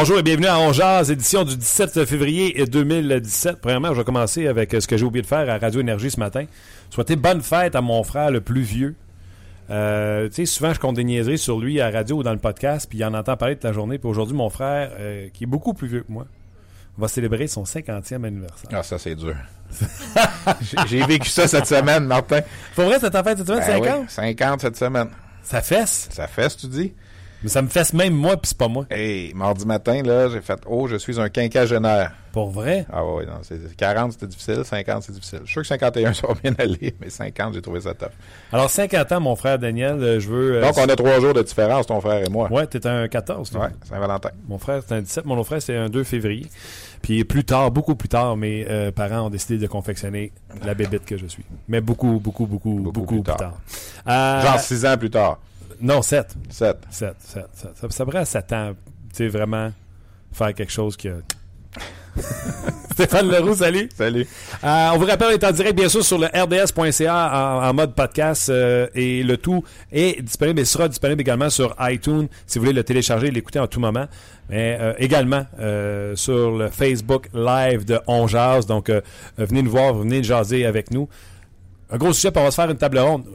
Bonjour et bienvenue à On Jazz, édition du 17 février 2017. Premièrement, je vais commencer avec ce que j'ai oublié de faire à Radio Énergie ce matin. Souhaiter bonne fête à mon frère le plus vieux. Euh, tu sais, souvent, je compte des niaiseries sur lui à la radio ou dans le podcast, puis il en entend parler toute la journée. Puis aujourd'hui, mon frère, euh, qui est beaucoup plus vieux que moi, va célébrer son 50e anniversaire. Ah, ça, c'est dur. j'ai vécu ça cette semaine, Martin. Faut vrai, ça t'a fait cette semaine, Ben 50? oui, 50 cette semaine. Ça fesse? Ça fesse, tu dis? Mais ça me fesse même moi, puis c'est pas moi. Hey, mardi matin, là, j'ai fait « Oh, je suis un quinquagénaire Pour vrai? ». Ah ouais, non, c'est 40, c'était difficile, 50, c'est difficile. Je suis sûr que 51, ça va bien aller, mais 50, j'ai trouvé ça top. Alors, 50 ans, mon frère Daniel, euh, je veux... euh, Donc, on a trois jours de différence, ton frère et moi. Ouais, t'es un 14. toi. Ouais, Saint-Valentin. Mon frère, c'est un 17. Mon autre frère, c'est un 2 février. Puis plus tard, beaucoup plus tard, mes euh, parents ont décidé de confectionner la bébite que je suis. Mais beaucoup, beaucoup, beaucoup, beaucoup, plus, plus tard. tard. Euh, Genre six ans plus tard. Non, 7. 7. 7, 7, 7. Ça, ça prend 7 ans, tu sais, vraiment faire quelque chose que... Stéphane Leroux, salut. Salut. Euh, on vous rappelle, on est en direct, bien sûr, sur le rds.ca en, en mode podcast euh, et le tout est disponible et sera disponible également sur iTunes si vous voulez le télécharger et l'écouter en tout moment. Mais euh, également sur le Facebook Live de On Jazz. Donc, venez nous voir, venez jaser avec nous. Un gros sujet, on va se faire une table ronde.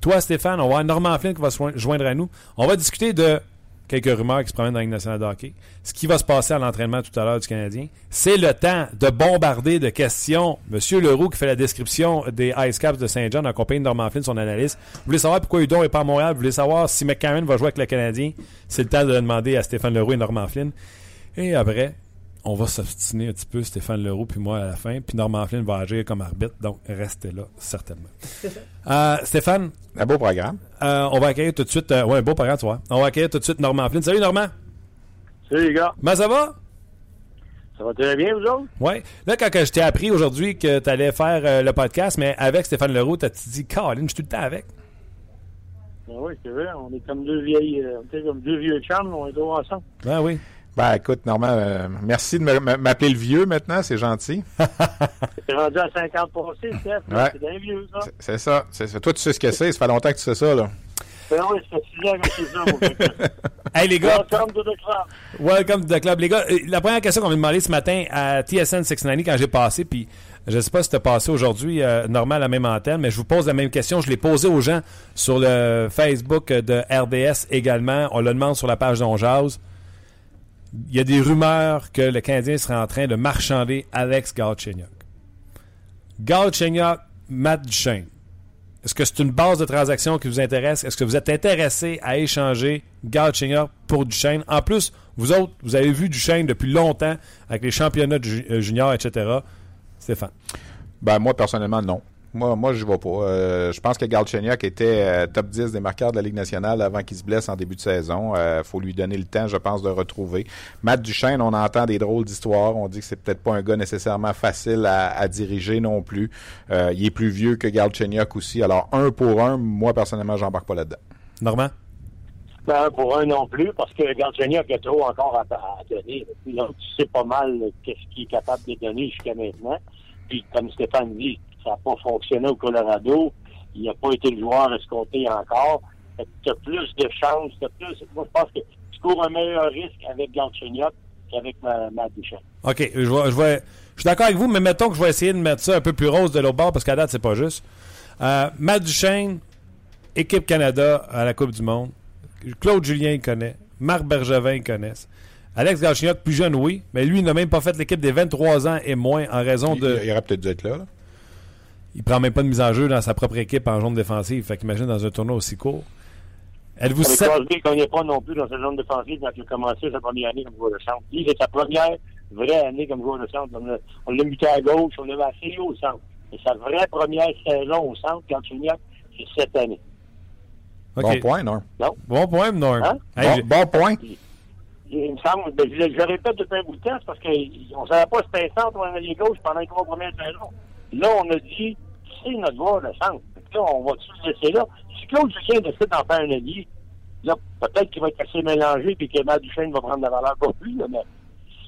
Toi, Stéphane, on va avoir Normand Flynn qui va se join- joindre à nous. On va discuter de quelques rumeurs qui se promènent dans la nationale de. Ce qui va se passer à l'entraînement tout à l'heure du Canadien. C'est le temps de bombarder de questions. Monsieur Leroux qui fait la description des Ice Caps de Saint-John en compagnie de Norman Flynn, son analyste. Vous voulez savoir pourquoi Udon n'est pas à Montréal? Vous voulez savoir si McCarron va jouer avec le Canadien? C'est le temps de le demander à Stéphane Leroux et Norman Flynn. Et après, on va s'obstiner un petit peu, Stéphane Leroux puis moi à la fin. Puis Norman Flynn va agir comme arbitre. Donc, restez là, certainement. Euh, Stéphane, Un beau programme. euh, on va accueillir tout de suite. euh, ouais, un beau programme, tu vois. On va accueillir tout de suite Normand Flynn. Salut Normand. Salut les gars, Comment ça va? ça va très bien vous autres? Ouais. Là, quand je t'ai appris aujourd'hui que tu allais faire euh, le podcast, mais avec Stéphane Leroux, t'as dit, Caroline, je suis tout le temps avec. Ben oui, c'est vrai, on est comme deux vieilles, euh, on est comme deux vieux chums, on est toujours ensemble. Ben oui. Ben, écoute, Normand, euh, merci de m'appeler le vieux maintenant, c'est gentil. T'es rendu à 50 passés, Steph, Ouais. c'est d'un vieux ça. C'est- ça. C'est ça. Toi, tu sais ce que c'est. Ça fait longtemps que tu sais ça, là. Ben oui, ça fait 6 ans que c'est ça, mon gars. Hey les gars, Welcome to the club. welcome to the club. Les gars, euh, la première question qu'on m'a demandé ce matin à TSN 690 quand j'ai passé, puis je sais pas si t'as passé aujourd'hui, euh, normal, la même antenne, mais je vous pose la même question. Je l'ai posée aux gens sur le Facebook de RDS également. On le demande sur la page d'Onjaz. Il y a des rumeurs que le Canadien serait en train de marchander Alex Galchenyuk. Galchenyuk, Matt Duchesne. Est-ce que c'est une base de transaction qui vous intéresse? Est-ce que vous êtes intéressé à échanger Galchenyuk pour Duchesne? En plus, vous autres, vous avez vu Duchesne depuis longtemps avec les championnats euh, juniors, etc. Stéphane. Ben, moi, personnellement, non. Moi, moi je vais pas. Euh, je pense que Galchenyuk était euh, top 10 des marqueurs de la Ligue nationale avant qu'il se blesse en début de saison. Il faut lui donner le temps, je pense, de retrouver. Matt Duchesne, on entend des drôles d'histoires. On dit que c'est peut-être pas un gars nécessairement facile à, à diriger non plus. Euh, il est plus vieux que Galchenyuk aussi. Alors, un pour un, moi, personnellement, j'embarque pas là-dedans. Normand? Ben, pour un non plus, parce que Galchenyuk a trop encore à, à donner. Là, tu sais pas mal qu'est-ce qu'il est capable de donner jusqu'à maintenant. Puis, comme Stéphane dit, ça n'a pas fonctionné au Colorado. Il n'a pas été le joueur escompté encore. Tu as plus de chances. t'as Plus, moi, je pense que tu cours un meilleur risque avec Galchenyuk qu'avec ma, ma Duchesne. OK. Je, vais, je, vais, je suis d'accord avec vous, mais mettons que je vais essayer de mettre ça un peu plus rose de l'autre bord parce qu'à date, c'est pas juste. Euh, Matt Duchesne, équipe Canada à la Coupe du Monde. Claude Julien, il connaît. Marc Bergevin, il connaissent. Alex Galchenyuk, plus jeune, oui, mais lui, il n'a même pas fait l'équipe des 23 ans et moins en raison Il, de. il aurait peut-être dû être là. là. Il prend même pas de mise en jeu dans sa propre équipe en zone défensive. Fait qu'imagine dans un tournoi aussi court. Êtes-vous sa- Crosby, ne gagnait pas non plus dans sa zone défensive quand il a commencé sa première année comme joueur de centre. Lui, c'est sa première vraie année comme joueur de centre. On l'a- muté à gauche, on l'a assez haut au centre. Et sa vraie première saison au centre, quand Chignac, c'est cette année. Bon point, Norm. Bon point, Norm. Hein? Hey, bon, point. Il me semble, ben, je, je le répète depuis un bout de temps, c'est parce qu'on ne savait pas si c'était un centre ou un allié gauche pendant les trois premières saisons. Là, on a dit, c'est notre joueur de centre. On va tout laisser là. Si Claude Julien décide d'en faire un allié, là, peut-être qu'il va être assez mélangé puis que Matt Duchesne va prendre la valeur pas plus, là, mais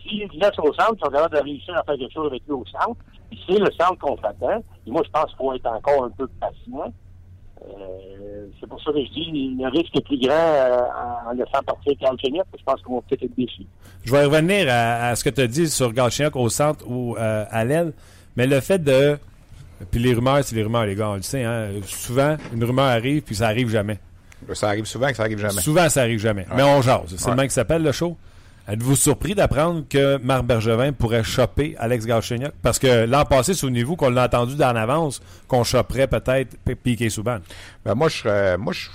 s'il laisse au centre, ils sont capables de réussir à faire quelque chose avec lui au centre. C'est le centre qu'on s'attend. Et moi, je pense qu'il faut être encore un peu patient. Euh, c'est pour ça que je dis le risque est plus grand euh, en laissant partir Carl Chenyok, Je pense qu'on va peut-être être déçus. Je vais revenir à, à ce que tu as dit sur Galchenyuk au centre ou euh, à l'aile, mais le fait de. Puis les rumeurs, c'est les rumeurs, les gars, on le sait. Hein? Souvent, une rumeur arrive, puis ça arrive jamais. Ça arrive souvent que ça arrive jamais. Souvent, ça arrive jamais. Mais on jase. C'est Ouais. le même qui s'appelle le show. Êtes-vous surpris d'apprendre que Marc Bergevin pourrait choper Alex Galchenyuk? Parce que l'an passé, souvenez-vous qu'on l'a entendu d'en avance qu'on choperait peut-être Piqué Souban. Ben, moi, je serais- moi, je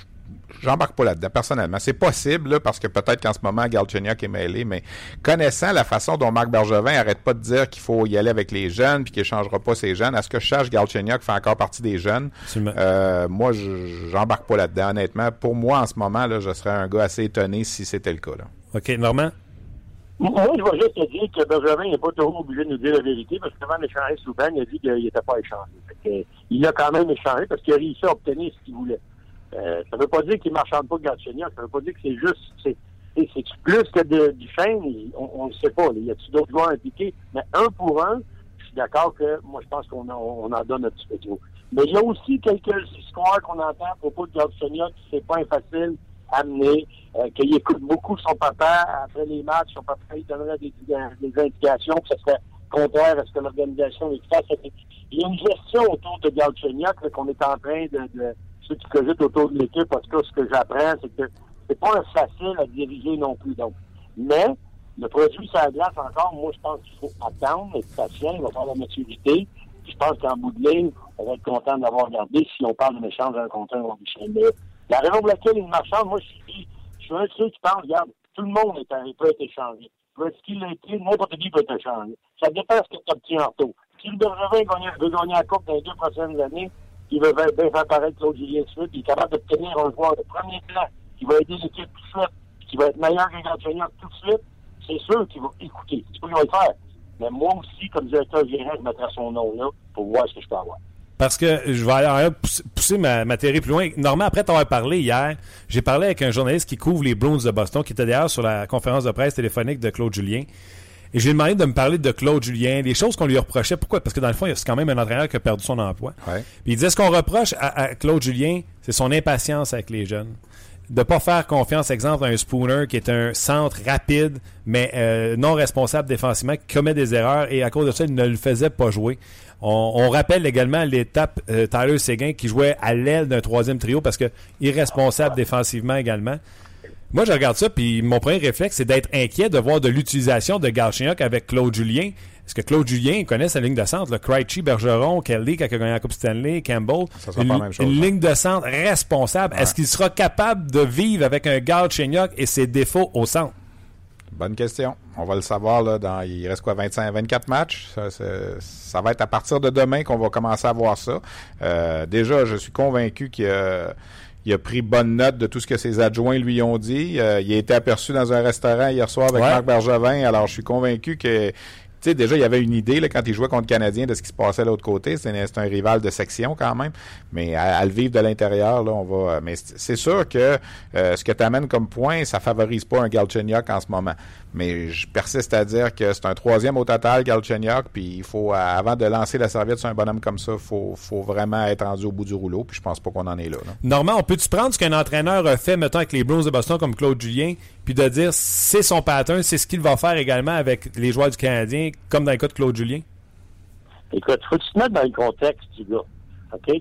j'embarque pas là-dedans, personnellement. C'est possible, là, parce que peut-être qu'en ce moment, Galchenyuk est mêlé, mais connaissant la façon dont Marc Bergevin arrête pas de dire qu'il faut y aller avec les jeunes puis qu'il ne changera pas ses jeunes, à ce que je sache, Galchenyuk fait encore partie des jeunes. Euh, moi, je- j'embarque pas là-dedans, honnêtement. Pour moi, en ce moment, là, je serais un gars assez étonné si c'était le cas. Là. OK, Normand? Moi, je vais juste te dire que Benjamin n'est pas toujours obligé de nous dire la vérité parce qu'avant d'échanger Souban, il a dit qu'il n'était pas échangé. Que, il a quand même échangé parce qu'il a réussi à obtenir ce qu'il voulait. Euh, ça ne veut pas dire qu'il ne marchande pas de Galchenyuk. Ça ne veut pas dire que c'est juste. C'est, c'est, plus que de, du chaîne. On ne sait pas. là. Y a-t-il d'autres joueurs impliqués? Mais un pour un, je suis d'accord que moi, je pense qu'on en, on en donne un petit peu trop. Mais il y a aussi quelques histoires qu'on entend à propos de Galchenyuk qui c'est pas facile à amener, euh, qu'il écoute beaucoup son papa après les matchs. Son papa, il donnerait des, des indications que ce serait contraire à ce que l'organisation lui fasse. Il y a une gestion autour de Galchenyuk qu'on est en train de, de ceux qui cogitent autour de l'équipe, en tout cas, ce que j'apprends, c'est que c'est pas facile à diriger non plus. Donc, mais le produit la glace encore, moi, je pense qu'il faut attendre, être patient, il va faire la maturité. Je pense qu'en bout de ligne, on va être content d'avoir regardé si on parle d'un échange d'un contre un ou Mais la raison pour laquelle il marchande, moi, je suis, je suis un de ceux qui pense, regarde, tout le monde est, un- peut être échangé. Ce qu'il a été, n'importe qui peut être échangé. Ça dépend de ce que tu obtiens en retour. Si le Bergevin veut gagner la Coupe dans les deux prochaines années, il veut bien faire paraître Claude Julien Smith, il est capable d'obtenir un joueur de premier plan qui va aider l'équipe tout de suite, qui va être meilleur que Galchenyuk tout de suite, c'est sûr qu'il va écouter. C'est pas va le faire. Mais moi aussi, comme directeur général, je mettrai son nom là pour voir ce que je peux avoir. Parce que je vais aller pousser, ma, théorie plus loin. Normand, après t'avoir parlé hier, j'ai parlé avec un journaliste qui couvre les Bruins de Boston, qui était d'ailleurs sur la conférence de presse téléphonique de Claude Julien. Et j'ai demandé de me parler de Claude Julien, des choses qu'on lui reprochait. Pourquoi? Parce que dans le fond, c'est quand même un entraîneur qui a perdu son emploi. Ouais. Puis il disait ce qu'on reproche à, à Claude Julien, c'est son impatience avec les jeunes. De pas faire confiance, exemple, à un Spooner qui est un centre rapide, mais euh, non responsable défensivement, qui commet des erreurs et à cause de ça, il ne le faisait pas jouer? On, on rappelle également l'étape euh, Tyler Seguin qui jouait à l'aile d'un troisième trio parce que irresponsable défensivement également. Moi, je regarde ça, puis mon premier réflexe, c'est d'être inquiet de voir de l'utilisation de Galchenyuk avec Claude Julien. Est-ce que Claude Julien connaît sa ligne de centre? Le Krejci, Bergeron, Kelly, qui a gagné la Coupe Stanley, Campbell? Ça sera une, pas la même chose, une hein. ligne de centre responsable. Est-ce qu'il sera capable de vivre avec un Galchenyuk et ses défauts au centre? Bonne question. On va le savoir là, dans il reste quoi 25 24 matchs? Ça, va être à partir de demain qu'on va commencer à voir ça. Euh, déjà, je suis convaincu qu'il a, il a pris bonne note de tout ce que ses adjoints lui ont dit. Euh, il a été aperçu dans un restaurant hier soir avec Ouais. Marc Bergevin. Alors, je suis convaincu que sais, déjà, il y avait une idée là, quand il jouait contre le Canadien de ce qui se passait de l'autre côté. C'est un, rival de section quand même. Mais à, le vivre de l'intérieur, là, on va. Mais c'est sûr que euh, ce que tu amènes comme point, ça favorise pas un Galchenyuk en ce moment. Mais je persiste à dire que c'est un troisième au total, Galchenyuk. Puis il faut, avant de lancer la serviette sur un bonhomme comme ça, faut, faut vraiment être rendu au bout du rouleau. Puis je pense pas qu'on en est là. là. Normand, on peut-tu prendre ce qu'un entraîneur a fait, mettons, avec les Bruins de Boston comme Claude Julien, puis de dire c'est son pattern, c'est ce qu'il va faire également avec les joueurs du Canadien, comme dans le cas de Claude Julien? Écoute, faut tu te mettre dans le contexte du gars.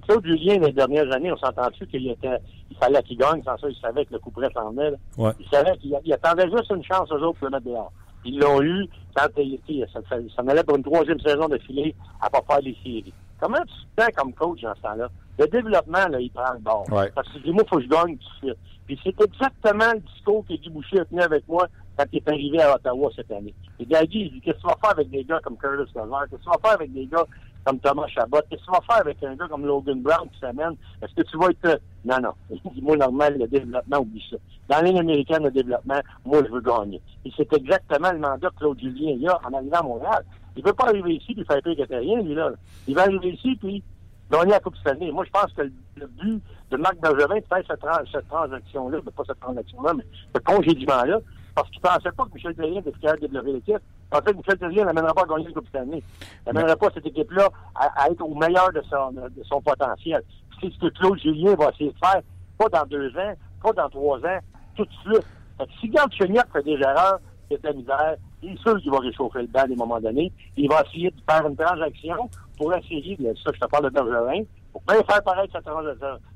Claude Julien, les dernières années, on s'entend-tu qu'il était, il fallait qu'il gagne, sans ça, il savait que le coup près s'en venait. Ouais. Il savait qu'il il attendait juste une chance aux autres pour le mettre dehors. Ils l'ont eu quand il, il- ça, ça, allait pour une troisième saison de filet à pas faire les séries. Comment tu te sens comme coach dans ce temps-là? Le développement, là, il prend le bord. Ouais. Parce que moi, il faut que je gagne tout de suite. Puis c'est exactement le discours que Guy Boucher a tenu avec moi quand il est arrivé à Ottawa cette année. Et Guy, il dit, qu'est-ce que tu vas faire avec des gars comme Curtis Lazar? Qu'est-ce que tu vas faire avec des gars comme Thomas Chabot? Qu'est-ce que tu vas faire avec un gars comme Logan Brown qui s'amène? Est-ce que tu vas être... Non, non. Dis-moi normal, le développement, oublie ça. Dans ligne américaine, le développement, moi, je veux gagner. Et c'est exactement le mandat que Claude Julien il a en arrivant à Montréal. Il ne veut pas arriver ici et faire pire que rien, lui, là. Il va arriver ici puis gagner la Coupe Stanley. Moi, je pense que le, but de Marc Bergevin de faire cette, cette transaction-là, pas cette transaction-là, mais ce congédiement-là, parce qu'il pensait pas que Michel Terrien était capable de développer l'équipe. Pensait que Michel Terrien n'amènerait pas à gagner la Coupe Stanley. Il n'amènerait pas cette équipe-là à, être au meilleur de son, potentiel. C'est ce que Claude Julien va essayer de faire, pas dans deux ans, pas dans trois ans, tout de suite. Fait que si Gard Cheniak fait des erreurs, c'est la misère, il est sûr qu'il va réchauffer le banc à des moments donnés. Il va essayer de faire une transaction pour essayer, de, ça je te parle de Bergerin, pour bien faire paraître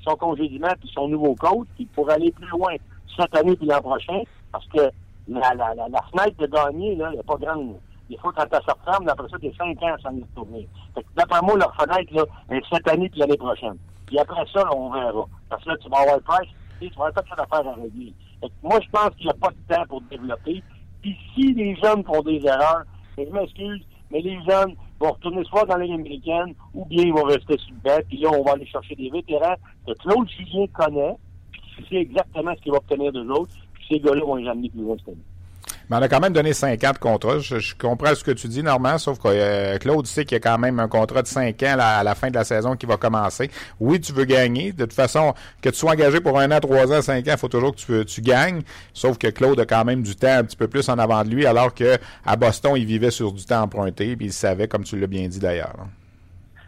son congédiement puis son nouveau coach, puis pour aller plus loin cette année puis l'an prochain, parce que la, la, la, la fenêtre de gagner, là, elle n'est pas grande. Il faut quand elle se referme, après ça, t'es cinq ans sans. Fait que d'après moi, leur fenêtre, là, est cette année puis l'année prochaine. Puis après ça, on verra. Parce que là, tu vas avoir le price, et tu vas avoir toute cette affaire à régler. Moi, je pense qu'il n'y a pas de temps pour développer. Puis si les jeunes font des erreurs, ben, je m'excuse, mais les jeunes vont retourner soit dans la ligne américaine, ou bien ils vont rester sur le banc, puis là, on va aller chercher des vétérans que Claude Julien connaît, puis qui sait exactement ce qu'il va obtenir d'eux autres, puis ces gars-là vont les amener plus loin cette. Mais on a quand même donné 5 ans de contrat. Je, je comprends ce que tu dis, Normand, sauf que euh, Claude sait qu'il y a quand même un contrat de 5 ans à la fin de la saison qui va commencer. Oui, tu veux gagner. De toute façon, que tu sois engagé pour un an, trois ans, cinq ans, il faut toujours que tu, tu gagnes. Sauf que Claude a quand même du temps un petit peu plus en avant de lui, alors que à Boston, il vivait sur du temps emprunté, puis il savait, comme tu l'as bien dit d'ailleurs. hein.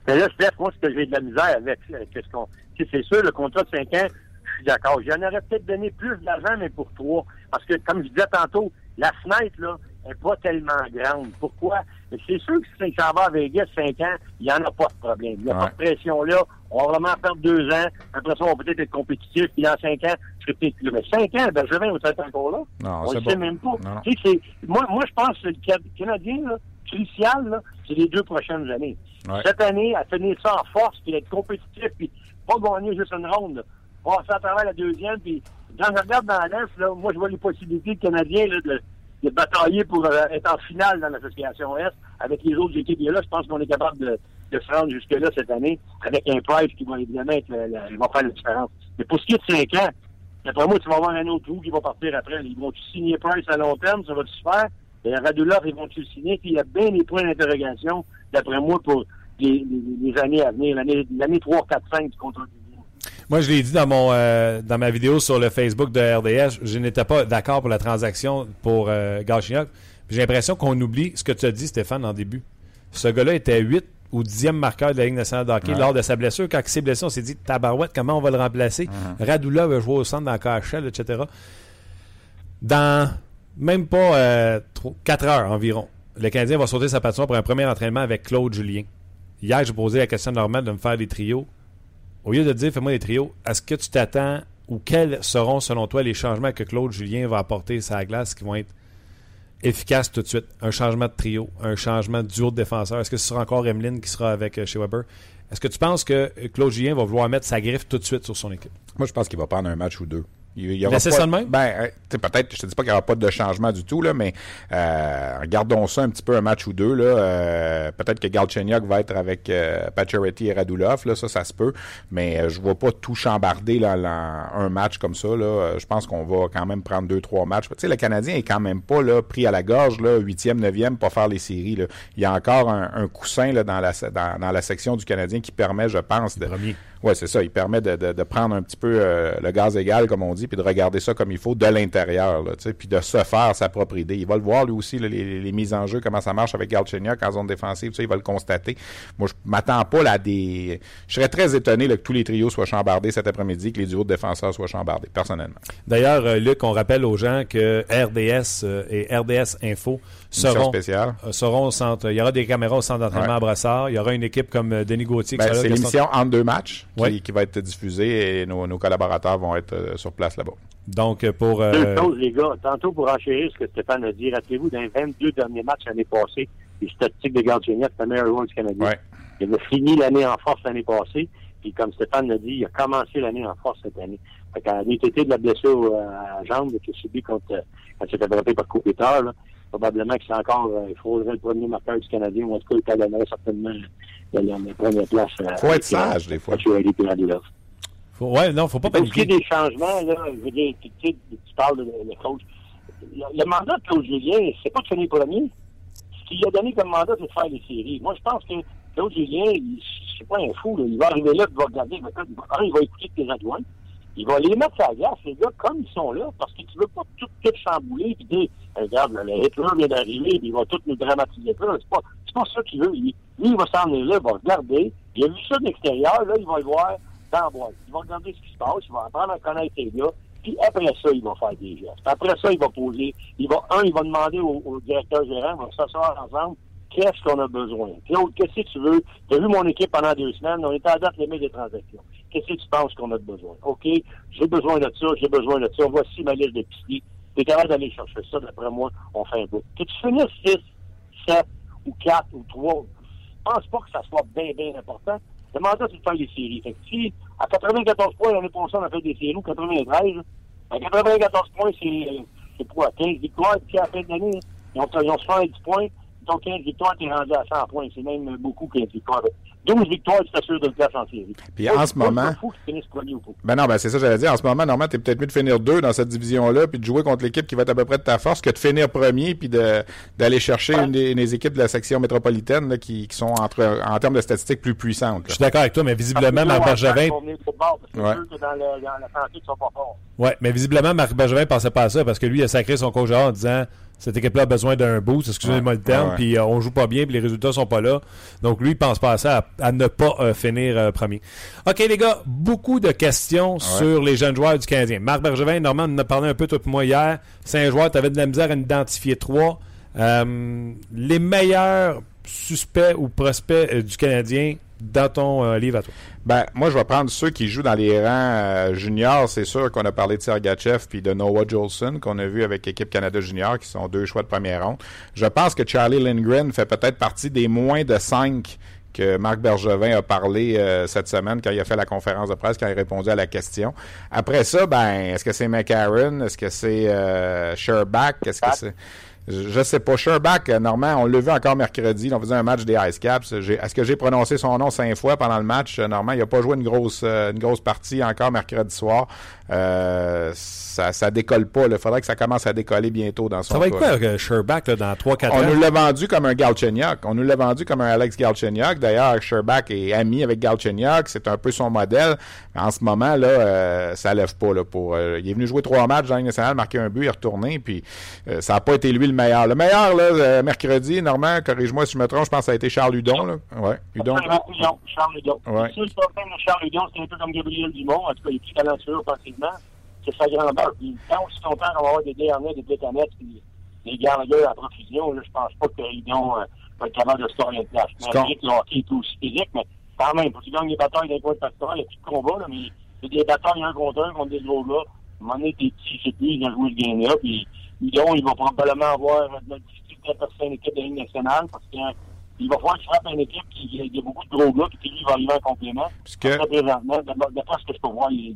Mais là, Steph, moi, ce que j'ai de la misère avec, ce sais, C'est sûr, le contrat de 5 ans, je suis d'accord. J'en aurais peut-être donné plus d'argent, mais pour trois. Parce que, comme je disais tantôt, la fenêtre, là, n'est pas tellement grande. Pourquoi? C'est sûr que si ça va à Vegas 5 ans, il n'y en a pas de problème. Il n'y a Ouais. pas de pression là. On va vraiment perdre deux ans. Après ça, on va peut-être être compétitif. Puis dans 5 ans, je serai peut-être plus. Mais 5 ans, Bergevin va être encore là? Non, on ne sait même pas. Tu sais, moi, moi, je pense que le Ca- Canadien, là, crucial, là, c'est les deux prochaines années. Ouais. Cette année, à finir ça en force, puis être compétitif, puis pas gagner juste une ronde. là. Passer à travers la deuxième, puis quand je regarde dans l'Est, moi, je vois les possibilités Canadiens de, de batailler pour euh, être en finale dans l'association Est avec les autres équipes. Et là, je pense qu'on est capable de, de se rendre jusque-là cette année avec un price qui va évidemment être, il va faire la différence. Mais pour ce qui est de 5 ans, D'après moi, tu vas avoir un autre trou qui va partir après. Ils vont-tu signer Price à long terme? Ça va-tu faire? Et Radulov, ils vont-tu le signer? Puis il y a bien des points d'interrogation, d'après moi, pour les, les- années à venir. L'année l'année 3, 4, 5 du contrat du. Moi, je l'ai dit dans mon euh, dans ma vidéo sur le Facebook de RDS, je n'étais pas d'accord pour la transaction pour euh, J'ai l'impression qu'on oublie ce que tu as dit, Stéphane, en début. Ce gars-là était 8 ou 10e marqueur de la Ligue nationale de hockey Ouais. lors de sa blessure. Quand il s'est blessé, on s'est dit Tabarouette, comment on va le remplacer? Radula va jouer au centre dans le KHL, etc. Dans même pas 4 heures environ, le Canadien va sauter sa patinoire pour un premier entraînement avec Claude Julien. Hier, j'ai posé la question normale de me faire des trios. Au lieu de dire fais-moi des trios, est-ce que tu t'attends ou quels seront selon toi les changements que Claude Julien va apporter sur la glace qui vont être efficaces tout de suite? Un changement de trio, un changement de duo de défenseurs. Est-ce que ce sera encore Emeline qui sera avec euh, chez Weber? Est-ce que tu penses que euh, Claude Julien va vouloir mettre sa griffe tout de suite sur son équipe? Moi, je pense qu'il va prendre un match ou deux. Il, y aura Laisser pas- ça de même? Ben, euh, peut-être, je te dis pas qu'il n'y aura pas de changement du tout, là, mais euh, regardons ça un petit peu un match ou deux. Là, euh, peut-être que Galchenyuk va être avec euh, Pacioretty et Radulov, là, ça, ça se peut. Mais euh, je vois pas tout chambarder là, là, un match comme ça. Là. Euh, Je pense qu'on va quand même prendre deux, trois matchs. Tu sais, le Canadien est quand même pas là, pris à la gorge, là, huitième, neuvième, pas faire les séries. Là. Il y a encore un, un coussin là, dans, la, dans, dans la section du Canadien qui permet, je pense, de, Premier. Oui, c'est ça. Il permet de, de, de, prendre un petit peu euh, le gaz égal, comme on dit, puis de regarder ça comme il faut de l'intérieur, puis de se faire sa propre idée. Il va le voir, lui aussi, là, les, les, mises en jeu, comment ça marche avec Galchenyuk en zone défensive, ça, il va le constater. Moi, je m'attends pas là, des... Je serais très étonné là, que tous les trios soient chambardés cet après-midi, que les duos de défenseurs soient chambardés, personnellement. D'ailleurs, euh, Luc, on rappelle aux gens que RDS euh, et RDS Info seront, euh, seront au centre. Il y aura des caméras au centre d'entraînement à Brassard. Il y aura une équipe comme Denis Gauthier. Ben, c'est l'émission entre deux matchs qui, qui, va être diffusée et nos, nos collaborateurs vont être euh, sur place là-bas. Donc, pour. Euh... Deux choses, les gars. Tantôt, pour enchérir ce que Stéphane a dit, rappelez-vous, dans les 22 derniers matchs l'année passée, les statistiques de Gardien, c'est le meilleur joueur du Canadien. Ouais. Il a fini l'année en force l'année passée. Puis, comme Stéphane l'a dit, il a commencé l'année en force cette année. Fait qu'à l'ITT de la blessure euh, à la jambe qu'il a subi quand, euh, quand il s'est attrapé par Coupeteur, là, probablement que c'est encore, euh, il faudrait le premier marqueur du Canadien, ou en tout cas, il talonnerait certainement la, la, la première place. Il faut être sage, des fois. Faut, ouais, non, faut pas paniquer. des changements, là, je veux dire, tu, tu, tu parles de le coach. Le, le mandat de Claude Julien, c'est pas de finir premier. Ce qu'il a donné comme mandat, c'est de faire les séries. Moi, je pense que Claude Julien, c'est pas un fou, là. Il va arriver là, il va regarder, il va, il va écouter tes adjoints. Il va les mettre à la glace, les gars, comme ils sont là, parce que tu veux pas tout, tout chambouler puis dire, regarde, le Hitler vient d'arriver, puis il va tout nous dramatiser. C'est pas, c'est pas ça qu'il veut. Lui, il va s'en aller là, il va regarder. Il a vu ça de l'extérieur, là, il va le voir dans la boîte. Il va regarder ce qui se passe, il va apprendre à connaître les gars, puis après ça, il va faire des gestes. Après ça, il va poser, il va, un, il va demander au, au directeur gérant, on va s'asseoir ensemble, qu'est-ce qu'on a besoin? Claude, qu'est-ce que tu veux? Tu as vu mon équipe pendant deux semaines, on est à date limite des transactions. Qu'est-ce que tu penses qu'on a besoin? OK, j'ai besoin de ça, j'ai besoin de ça, voici ma liste d'épicerie. Tu es capable d'aller chercher ça, d'après moi, on fait un bout. Que tu finisses 6, 7 ou 4 ou 3, je pense pas que ça soit bien, bien important. C'est de faire des séries. Fait si, à 94 points, l'année passée, on a fait des séries, ou 93, à 94 points, c'est, quoi, 15 victoires, puis à la fin de l'année, ils ont, ils ont 70 points, ton 15 victoires, tu es rendu à 100 points. C'est même beaucoup 15 victoires. 12 victoires, tu t'assures de le place en série. Puis en ce moment. Fou que tu premier ou pas. Ben non, ben c'est ça que j'allais dire. En ce moment, normalement, t'es peut-être mieux de finir deux dans cette division-là, puis de jouer contre l'équipe qui va être à peu près de ta force, que de finir premier, puis de, d'aller chercher ouais. une, des, une, des, équipes de la section métropolitaine là, qui, qui, sont entre, en termes de statistiques plus puissantes. Là. Je suis d'accord avec toi, mais visiblement, Marc Bergevin. Ouais. ouais, mais visiblement, Marc Bergevin pensait pas à ça parce que lui, il a sacré son coach en disant cette équipe-là a besoin d'un boost, excusez-moi le terme, puis euh, on joue pas bien, puis les résultats sont pas là. Donc lui, il pense pas à ça, à, à ne pas euh, finir euh, premier. OK, les gars, beaucoup de questions sur les jeunes joueurs du Canadien. Marc Bergevin, Normand en a parlé un peu tout moi hier. C'est un joueur, tu avais de la misère à identifier trois. Euh, les meilleurs suspects ou prospects du Canadien dans ton livre à toi? Ben, moi, je vais prendre ceux qui jouent dans les rangs euh, juniors. C'est sûr qu'on a parlé de Sergachev puis de Noah Jolson, qu'on a vu avec l'équipe Canada Junior, qui sont deux choix de première ronde. Je pense que Charlie Lindgren fait peut-être partie des moins de cinq que Marc Bergevin a parlé euh, cette semaine quand il a fait la conférence de presse, quand il a répondu à la question. Après ça, ben, est-ce que c'est McCarron? Est-ce que c'est euh, Sherbach? Est-ce que c'est... Je sais pas. Sherbach, Normand, on l'a vu encore mercredi. On faisait un match des Ice Caps. Est-ce que j'ai prononcé son nom cinq fois pendant le match? Normand, il n'a pas joué une grosse, une grosse partie encore mercredi soir. Euh, ça, ça décolle pas. Il faudrait que ça commence à décoller bientôt dans son Ça va être quoi, euh, là, dans 3-4 ans? On nous l'a vendu comme un Galchenyuk. On nous l'a vendu comme un Alex Galchenyuk. D'ailleurs, Sherbach est ami avec Galchenyuk. C'est un peu son modèle. Mais en ce moment, là, euh, ça lève pas. Là, pour, euh, il est venu jouer trois matchs dans la nationale, marquer un but, il est retourné. Puis euh, ça n'a pas été lui le meilleur. Le meilleur, là, euh, mercredi, Normand, corrige-moi si je me trompe, je pense que ça a été Charles Hudon. Là. Ouais, Hudon. Charles Hudon. Ouais. Si je Charles Hudon, c'est un peu comme Gabriel Dumont. En tout cas, il est plus talentueux offensivement c'est sa grandeur. Puis quand on se content d'avoir des derniers, des pétanettes, puis des gardiens à profusion, là, je pense pas qu'ils ont euh, va être capable de se faire une place. Que le hockey est aussi physique, mais quand même, gagnent des batailles d'un point de pastoral, il y a plus de combat, là, mais il y a des batailles un contre un contre des gros gars. À un moment donné, t'es petit, c'est plus, ils ont joué ce game-là, puis Hudon, il va probablement avoir de la difficulté à passer une équipe de ligne nationale, parce que il va falloir qu'il frappe une équipe qui il y a beaucoup de gros gars, puis lui, il va arriver en complément. Parce que... Après, présentement, d'après ce que je peux voir, il,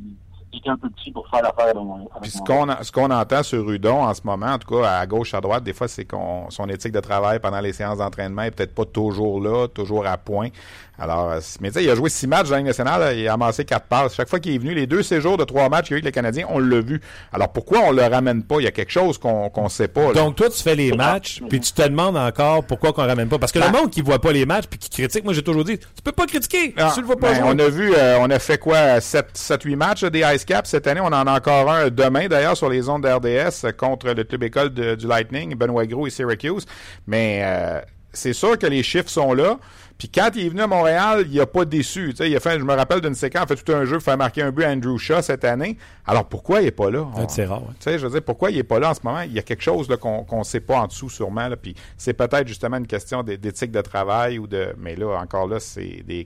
il était un peu petit pour faire l'affaire. Puis ce qu'on, ce qu'on entend sur Rudon en ce moment, en tout cas à gauche, à droite, des fois, c'est qu'on son éthique de travail pendant les séances d'entraînement est peut-être pas toujours là, toujours à point. Alors, euh, mais tu sais, il a joué six matchs dans la Ligue nationale, il a amassé quatre passes. Chaque fois qu'il est venu, les deux séjours de trois matchs qu'il y a eu avec les Canadiens, on l'a vu. Alors pourquoi on le ramène pas? Il y a quelque chose qu'on qu'on sait pas. là. Donc, toi, tu fais les matchs, puis tu te demandes encore pourquoi qu'on ramène pas. Parce que le Ben- monde qui voit pas les matchs puis qui critique, moi, j'ai toujours dit, tu peux pas critiquer Ah, si tu le vois pas ben, jouer. on a vu, euh, on a fait quoi, 7-8 matchs là, des Ice Caps cette année. On en a encore un demain d'ailleurs sur les ondes de RDS euh, contre le club école de- du Lightning, Benoît Gros et Syracuse. Mais euh, c'est sûr que les chiffres sont là. Puis quand il est venu à Montréal, il a pas déçu. Tu sais, il a fait, je me rappelle d'une séquence, il a fait tout un jeu pour faire marquer un but à Andrew Shaw cette année. Alors pourquoi il est pas là? On- C'est rare, ouais. tu sais, je veux dire, pourquoi il est pas là en ce moment? Il y a quelque chose là, qu'on qu'on sait pas en dessous sûrement. Là, puis c'est peut-être justement une question d'é- d'éthique de travail ou de. Mais là, encore là, c'est des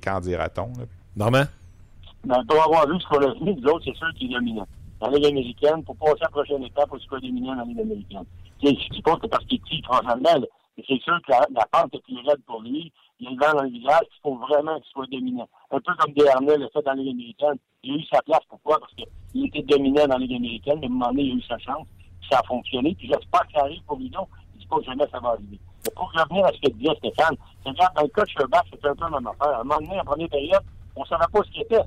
là. Normand? Mais pour avoir vu ce qu'on a vu, nous autres, c'est sûr qu'il est dominant. Dans la Ligue américaine, pour passer à la prochaine étape, il faut qu'il dominant dans la Ligue américaine. Tu sais, Je pas que parce qu'il est petit, transcendant, mais c'est sûr que la, pente est plus raide pour lui. Il vent dans le visage, il faut vraiment qu'il soit dominant. Un peu comme Desharnais l'a fait dans la Ligue américaine. Il a eu sa place. Pourquoi? Parce qu'il était dominant dans la Ligue américaine, à un moment donné, il a eu sa chance. Puis ça a fonctionné. Puis j'espère que ça arrive pour lui. donc. Je dis pas jamais ça va arriver. Mais pour revenir à ce que disait Stéphane, c'est que dans le de Sherbach, c'était un peu la même affaire. À un moment donné, en première période, on ne savait pas ce qu'il était.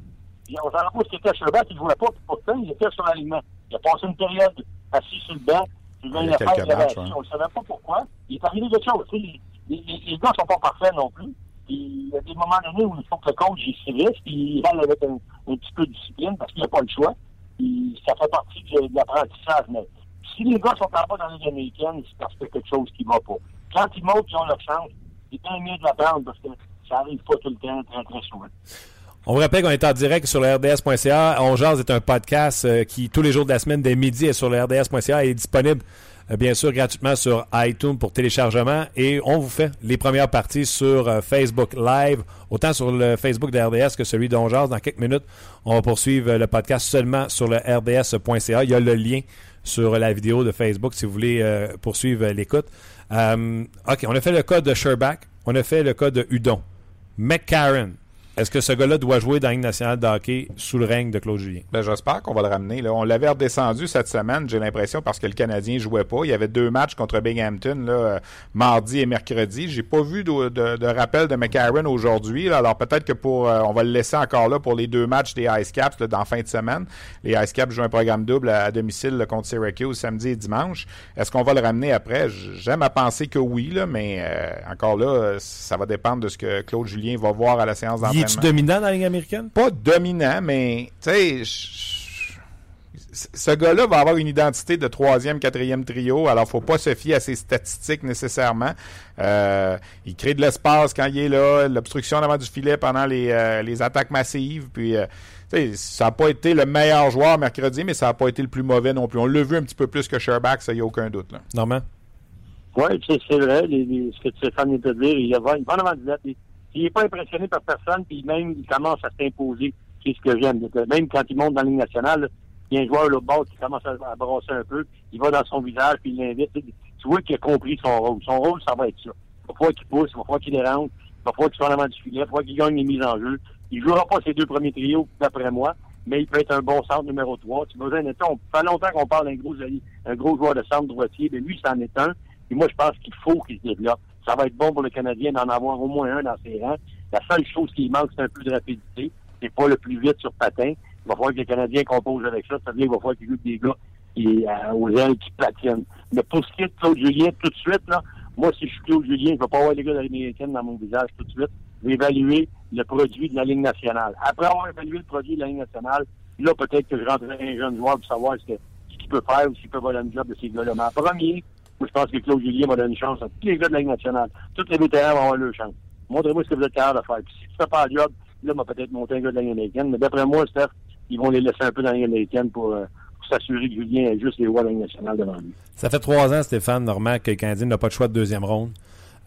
On ne savait pas ce qu'était Sherbach, il ne jouait pas. Pourtant, il était sur l'alignement. Il a passé une période assis sur le banc. Il a quelques matchs, ouais. On ne savait pas pourquoi. Il est arrivé quelque chose. Les, les, les gars ne sont pas parfaits non plus. Puis il y a des moments donnés où il faut que le coach il se risque, puis il va avec un, un petit peu de discipline parce qu'il n'a pas le choix. Puis ça fait partie de, de l'apprentissage. Mais si les gars sont en bas dans la Ligue américaine, c'est parce qu'il y a quelque chose qui ne va pas. Quand ils montent, ils ont leur chance. C'est bien mieux de la parce que ça arrive pas tout le temps, très très souvent. On vous rappelle qu'on est en direct sur le RDS.ca. On est un podcast euh, qui, tous les jours de la semaine, dès midi, est sur le RDS.ca et est disponible, euh, bien sûr, gratuitement sur iTunes pour téléchargement. Et on vous fait les premières parties sur euh, Facebook Live, autant sur le Facebook de RDS que celui d'On. Dans quelques minutes, on va poursuivre le podcast seulement sur le RDS.ca. Il y a le lien sur la vidéo de Facebook si vous voulez poursuivre l'écoute. OK, on a fait le cas de Sherbach. On a fait le cas de Udon. McCarron. Est-ce que ce gars-là doit jouer dans la nationale de hockey sous le règne de Claude Julien? Ben, j'espère qu'on va le ramener. Là. On l'avait redescendu cette semaine, j'ai l'impression, parce que le Canadien jouait pas. Il y avait deux matchs contre Binghamton, là, euh, mardi et mercredi. J'ai pas vu de, rappel de McCarron aujourd'hui. Alors peut-être que pour euh, on va le laisser encore là pour les deux matchs des Ice Caps là, dans fin de semaine. Les Ice Caps jouent un programme double à, domicile là, contre Syracuse samedi et dimanche. Est-ce qu'on va le ramener après? J'aime à penser que oui, mais euh, encore là, ça va dépendre de ce que Claude Julien va voir à la séance Y es-tu d'entraînement dominant dans la Ligue américaine? pas dominant, mais tu sais, ce gars-là va avoir une identité de troisième, quatrième trio. Alors, faut pas se fier à ses statistiques nécessairement. Euh, il crée de l'espace quand il est là, l'obstruction devant du filet pendant les, euh, les attaques massives. Puis, euh, tu sais, ça n'a pas été le meilleur joueur mercredi, mais ça n'a pas été le plus mauvais non plus. On l'a vu un petit peu plus que Sherbach, ça y a aucun doute. Là. Normand? Oui, c'est c'est vrai, les, les- ce que Stéphane vient de dire, il va, il va devant du net. Il- Il n'est pas impressionné par personne, puis même, il commence à s'imposer. C'est ce que j'aime. Euh, Même quand il monte dans la nationale, il y a un joueur là bas qui commence à, à brasser un peu, il va dans son visage, puis il l'invite. Tu vois qu'il a compris son rôle. Son rôle, ça va être ça. Il va falloir qu'il pousse, il va qu'il dérange, il qu'il soit en avant du filet, il va qu'il gagne les mises en jeu. Il jouera pas ses deux premiers trios, d'après moi, mais il peut être un bon centre numéro 3. Tu besoin de on Ça fait longtemps qu'on parle d'un gros, un gros joueur de centre droitier, mais lui, c'en est un. Et moi, je pense qu'il faut qu'il se développe. Ça va être bon pour le Canadien d'en avoir au moins un dans ses rangs. La seule chose qui manque, c'est un peu de rapidité. C'est pas le plus vite sur patin. Il va falloir que les Canadiens composent avec ça. Ça veut dire qu'il va falloir qu'ils jouent des gars qui, euh, aux ailes qui patinent. Mais pour ce qui est de Claude Julien, tout de suite, là, moi, si je suis Claude Julien, je ne vais pas avoir les gars de l'américaine dans mon visage tout de suite. Je vais évaluer le produit de la Ligue nationale. Après avoir évalué le produit de la Ligue nationale, là, peut-être que je rentrerai un jeune joueur pour savoir ce qu'il peut faire ou s'il peut voler une job de ces gars-là. Premier, moi, je pense que Claude Julien va donner une chance à tous les gars de la Ligue nationale. Tous les vétérans vont avoir leur chance. Montrez-moi ce que vous êtes capable de faire. Puis si tu fais pas le job, là, on va peut-être monter un gars de la Ligue américaine. Mais d'après moi, Steph, ils vont les laisser un peu dans la Ligue américaine pour, euh, s'assurer que Julien ait juste les rois de la Ligue nationale devant lui. Ça fait trois ans, Stéphane, Normand, que le n'a pas de choix de deuxième ronde.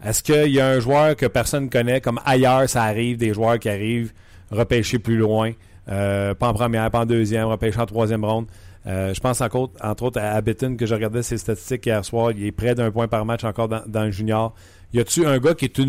Est-ce qu'il y a un joueur que personne ne connaît, comme ailleurs, ça arrive, des joueurs qui arrivent repêchés plus loin, euh, pas en première, pas en deuxième, repêchés en troisième ronde? Euh, je pense entre autres à Abitton, que je regardais ses statistiques hier soir. Il est près d'un point par match encore dans, le junior. Y a-tu un gars qui est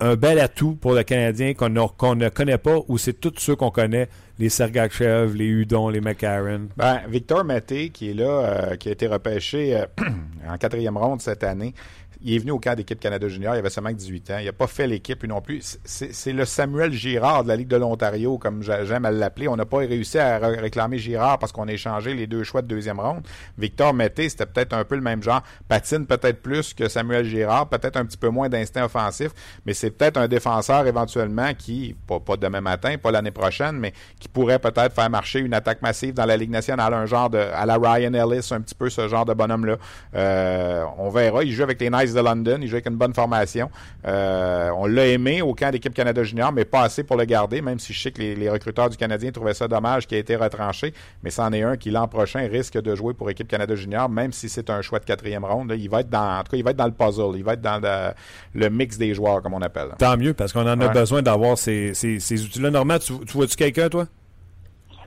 un bel atout pour le Canadien qu'on ne connaît pas ou c'est tous ceux qu'on connaît, les Sergachev, les Hudon, les McCarron? Ben, Victor Mété, qui est là, euh, qui a été repêché euh, en quatrième ronde cette année, il est venu au camp d'équipe Canada Junior, il avait seulement 18 ans. Il n'a pas fait l'équipe non plus. C'est le Samuel Girard de la Ligue de l'Ontario, comme j'aime à l'appeler. On n'a pas réussi à réclamer Girard parce qu'on a échangé les deux choix de deuxième ronde. Victor Mété, c'était peut-être un peu le même genre. Patine peut-être plus que Samuel Girard, peut-être un petit peu moins d'instinct offensif, mais c'est peut-être un défenseur éventuellement qui, pas, demain matin, pas l'année prochaine, mais qui pourrait peut-être faire marcher une attaque massive dans la Ligue nationale, un genre de, à la Ryan Ellis, un petit peu ce genre de bonhomme-là. Euh, on verra. Il joue avec les Knights de London. Il joue avec une bonne formation. Euh, on l'a aimé au camp d'équipe Canada Junior, mais pas assez pour le garder, même si je sais que les, recruteurs du Canadien trouvaient ça dommage qu'il ait été retranché. Mais c'en est un qui, l'an prochain, risque de jouer pour équipe Canada Junior, même si c'est un choix de quatrième ronde. il va être dans, en tout cas, il va être dans le puzzle. Il va être dans le, mix des joueurs, comme on appelle. Tant mieux, parce qu'on en a besoin d'avoir ces, outils-là. Normand, tu, vois-tu quelqu'un, toi?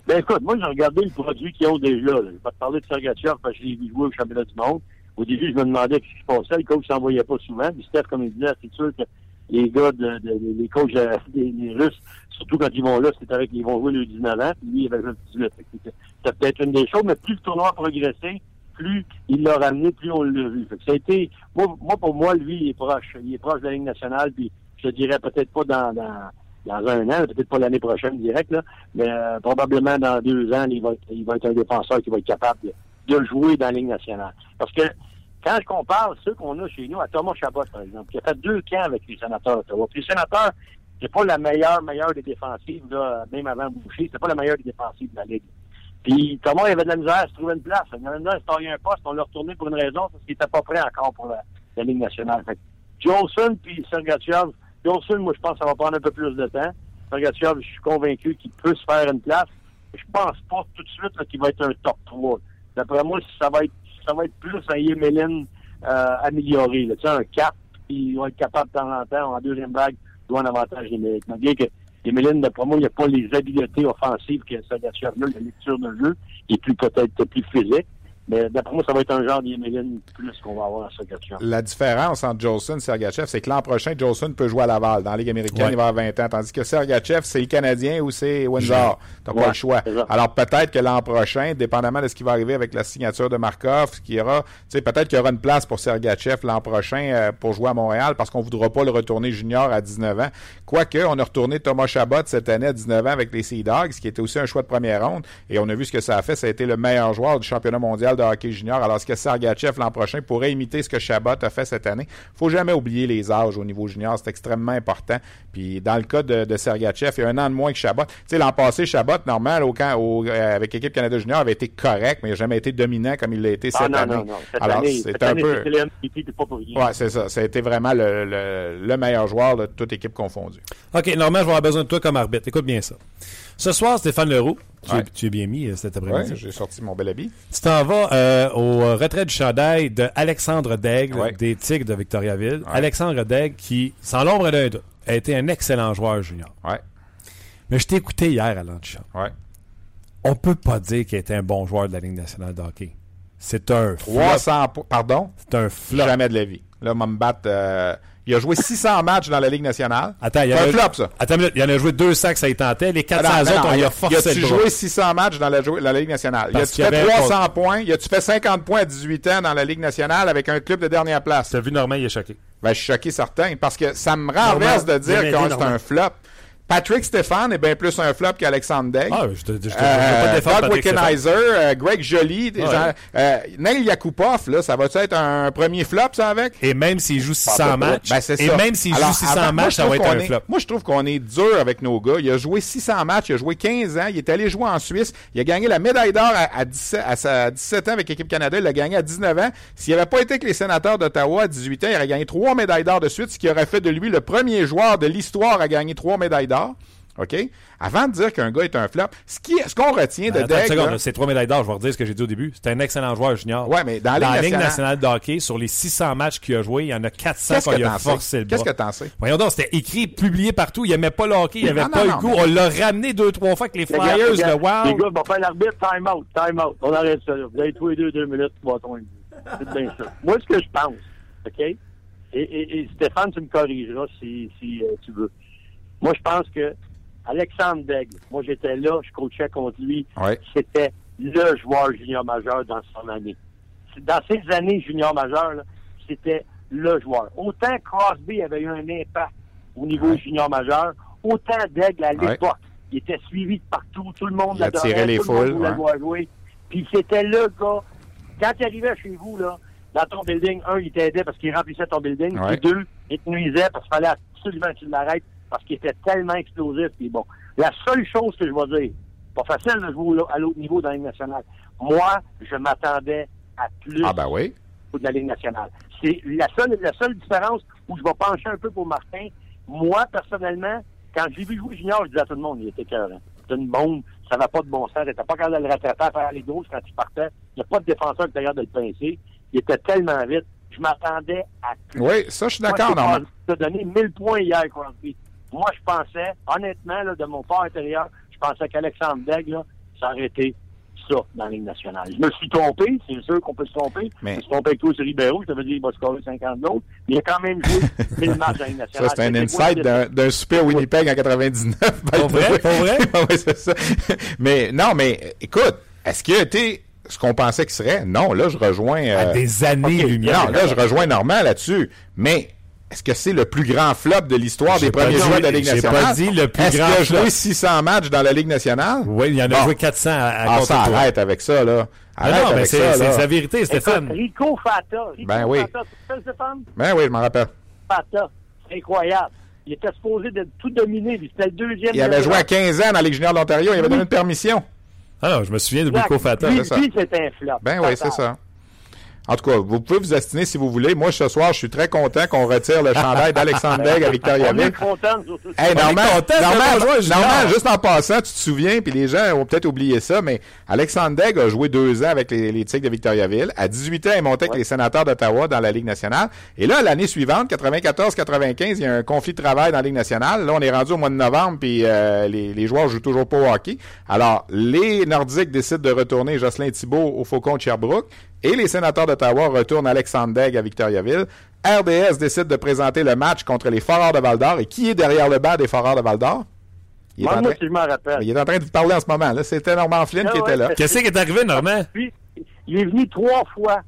Ben écoute, moi j'ai regardé le produit qu'ils ont déjà. Je vais te parler de Sergachev parce que je l'ai vu jouer au championnat du monde. Au début, je me demandais ce qui se passait. Le coach s'en voyait pas souvent. Puis Steph, comme il disait, c'est sûr que les gars, de, les coachs euh, des, Russes, surtout quand ils vont là, c'est avec ils vont jouer le 19 ans, puis lui, il avait le 18. C'est peut-être une des choses, mais plus le tournoi a progressé, plus il l'a ramené, plus on l'a vu. ça a été, moi, pour moi, lui, il est proche. Il est proche de la Ligue nationale, puis je dirais peut-être pas dans, dans, un an, peut-être pas l'année prochaine direct, là, mais euh, probablement dans deux ans, il va, il va être un défenseur qui va être capable de, de jouer dans la Ligue nationale. Parce que quand je compare ceux qu'on a chez nous à Thomas Chabot, par exemple, qui a fait deux camps avec les sénateurs d'Ottawa. Puis les sénateurs, c'est pas la meilleure, meilleure des défensives, même avant Boucher, c'est pas la meilleure des défensives de la Ligue. Puis Thomas, il avait de la misère à se trouver une place. Il avait de la misère à se un poste. On l'a retourné pour une raison, parce qu'il était pas prêt encore pour la, Ligue nationale. Fait Jolson puis Sergachev, Jolson, moi, je pense que ça va prendre un peu plus de temps. Sergachev, je suis convaincu qu'il peut se faire une place. Je pense pas tout de suite qu'il va être un top 3. D'après moi, ça va être ça va être plus un Yemelin euh, amélioré. Là. Tu sais, un cap, puis il va être capable de temps en temps, en deuxième vague, doit un avantage numérique. Bien que Yemelin, d'après moi, il n'y a pas les habiletés offensives que ça a la lecture de jeu, qui est peut-être plus physique. Mais d'après moi, ça va être un genre d'Yemelin plus qu'on va avoir à Sergachev. La différence entre Jolson et Sergachev, c'est que l'an prochain, Jolson peut jouer à Laval. Dans la Ligue américaine, il va avoir 20 ans. Tandis que Sergachev, c'est le Canadien ou c'est Windsor. T'as pas le choix. Alors peut-être que l'an prochain, dépendamment de ce qui va arriver avec la signature de Markov, ce qui aura, peut-être qu'il y aura une place pour Sergachev l'an prochain euh, pour jouer à Montréal parce qu'on voudra pas le retourner junior à 19 ans. Quoique, on a retourné Thomas Chabot cette année à 19 ans avec les Sea Dogs, qui était aussi un choix de première ronde. Et on a vu ce que ça a fait. Ça a été le meilleur joueur du championnat mondial de hockey junior, alors ce que Sergachev l'an prochain pourrait imiter ce que Chabot a fait cette année. faut jamais oublier les âges au niveau junior, c'est extrêmement important. Puis dans le cas de, de Sergachev, il y a un an de moins que Chabot. Tu sais, l'an passé, Chabot, normal, au camp, au, euh, avec l'équipe Canada junior, avait été correct, mais il n'a jamais été dominant comme il l'a été cette ah, année. Non, non. alors c'est un peu... Ouais, c'est ça. Ça a été vraiment le, le, meilleur joueur de toute équipe confondue. OK, normalement, je vais avoir besoin de toi comme arbitre. Écoute bien ça. Ce soir, Stéphane Leroux, tu, es, bien mis euh, cet après-midi. Oui, j'ai sorti mon bel habit. Tu t'en vas euh, au retrait du chandail de Alexandre Daigle des Tigres de Victoriaville. Alexandre Daigle qui, sans l'ombre d'un doute, a été un excellent joueur junior. Ouais. Mais je t'ai écouté hier à l'antichambre. Ouais. On peut pas dire qu'il était un bon joueur de la Ligue nationale de hockey. C'est un 300 Pardon? C'est un flop. Jamais de la vie. Là, on me battre... Euh, il a joué 600 matchs dans la Ligue nationale. Attends, il y a un flop, ça. Attends il en a joué 200 que ça y tentait. Les 400 ah autres, on y a forcé il a-tu joué 600 matchs dans la, la Ligue nationale? il a-tu fait 300 points? Il a-tu fait 50 points à 18 ans dans la Ligue nationale avec un club de dernière place? T'as vu Normand, il est choqué. Ben, je suis choqué certain parce que ça me renverse de dire que c'est un flop. Patrick Stéphane est bien plus un flop qu'Alexandre Degg. Ah, je te, je te, euh, pas Doug Wickenheiser, euh, Greg Joly, ouais. euh, Neil Yakupov, là, ça va-tu être un premier flop, ça, avec? Et même s'il joue 600 matchs, ben, et ça. même s'il joue 600 matchs, ça va être un est, flop. Moi, je trouve qu'on est dur avec nos gars. Il a joué 600 matchs, il a joué 15 ans, il est allé jouer en Suisse, il a gagné la médaille d'or à, 17, à, 17 ans avec l'équipe Canada, il l'a gagné à 19 ans. S'il n'avait pas été avec les sénateurs d'Ottawa à 18 ans, il aurait gagné trois médailles d'or de suite, ce qui aurait fait de lui le premier joueur de l'histoire à gagner trois médailles d'or. OK? Avant de dire qu'un gars est un flop, ce qu'on retient de Degg. C'est trois médailles d'or, je vais redire ce que j'ai dit au début. C'est un excellent joueur junior. Ouais, mais dans, la Ligue nationale de hockey, sur les 600 matchs qu'il a joué, il y en a 400 qu'il a forcé le Qu'est-ce que t'en sais? Voyons donc, c'était écrit, publié partout. Il aimait pas le hockey, il avait pas le goût. On l'a ramené deux, trois fois avec les Flyers, le Wow. Les gars, vont faire l'arbitre, time out, time out. On arrête ça, Vous avez tous les deux, deux minutes, bâton C'est bien ça. Moi, ce que je pense, OK? et, et- et Stéphane, tu me corrigeras si, si euh, tu veux. Moi, je pense que Alexandre Daigle, moi j'étais là, je coachais contre lui, Ouais. c'était le joueur junior majeur dans son année. Dans ces années junior majeur, c'était le joueur. Autant Crosby avait eu un impact au niveau Ouais. junior majeur, autant Daigle à Ouais. l'époque, il était suivi de partout, tout le monde l'adorait, les tout le monde foules, voulait le voir jouer. Puis c'était le gars, quand il arrivait chez vous, là, dans ton building, un, il t'aidait parce qu'il remplissait ton building, puis deux, il te nuisait parce qu'il fallait absolument que tu l'arrêtes parce qu'il était tellement explosif. Puis bon, la seule chose que je vais dire, pas facile de jouer à l'autre niveau dans la Ligue nationale. Moi, je m'attendais à plus Ah ben oui. de la Ligue nationale. C'est la seule, la seule différence où je vais pencher un peu pour Martin. Moi, personnellement, quand j'ai vu jouer junior, je disais à tout le monde, il était cœur. C'était une bombe, ça va pas de bon sens. Il était pas capable de le rattraper à faire les gauches quand il partait. Il n'y a pas de défenseur qui était de le pincer. Il était tellement vite. Je m'attendais à plus. Oui, ça, je suis d'accord, c'est Normand. Crosby qui a donné 1000 points hier, Crosby. Moi, je pensais, honnêtement, là, de mon part intérieur, je pensais qu'Alexandre Daigle, là, ça aurait été ça dans la Ligue nationale. Je me suis trompé, c'est sûr qu'on peut se tromper. Mais- Je me suis trompé avec toi sur Ribeiro, je t'avais dit qu'il va scorer 50 d'autres. Mais il a quand même joué 1000 matchs dans la Ligue Ça, nationale. c'est un insight d'un, super Winnipeg en 99. by Pour the vrai? way. Pour vrai? oui, c'est ça. Mais non, mais écoute, est-ce qu'il a été ce qu'on pensait qu'il serait? Non, là, je rejoins... À euh, des années-lumière. non, là, je rejoins Normand là-dessus. Mais est-ce que c'est le plus grand flop de l'histoire des premiers joueurs de la Ligue j'ai nationale? pas dit le plus Est-ce grand qu'il a flop. joué 600 matchs dans la Ligue nationale? Oui, il y en a Bon. joué 400 à, à Ah, ça, arrête avec ça, là. Ah Arrête non, mais avec c'est ça, c'est là. la vérité, Stéphane. Écoute, Rico Fata. Rico Ben oui. Fata, tu te rappelles, Stéphane? Ben oui, je m'en rappelle. Fata. C'est incroyable. Il était supposé de tout dominer. lui. C'était le deuxième. Il avait joué à 15 ans dans la Ligue junior de l'Ontario. Il avait donné une permission. Ah non, je me souviens de. Rico Fata. Lui, c'est ça. lui, c'était un flop. Ben oui, c'est ça. En tout cas, vous pouvez vous astiner si vous voulez. Moi, ce soir, je suis très content qu'on retire le chandail d'Alexandre Degg à On est Victoriaville. content, nous. Hey, On est juste en passant, tu te souviens, puis les gens ont peut-être oublié ça, mais Alexandre Degg a joué deux ans avec les, les Tigres de Victoriaville. À 18 ans, il montait avec les sénateurs d'Ottawa dans la Ligue nationale. Et là, l'année suivante, 94-95, il y a un conflit de travail dans la Ligue nationale. Là, on est rendu au mois de novembre, puis euh, les, les joueurs jouent toujours pas au hockey. Alors, les Nordiques décident de retourner Jocelyn Thibault au Faucon de Sherbrooke. Et les sénateurs d'Ottawa retournent Alexandre Degg à Victoriaville. RDS décide de présenter le match contre les Foreurs de Val-d'Or. Et qui est derrière le banc des Foreurs de Val-d'or? Il, Moi, train- si je m'en rappelle. il est en train de vous parler en ce moment. C'était Norman Flynn Ah qui ouais, était là. Qu'est-ce qui est arrivé, Normand? Puis, il est venu trois fois.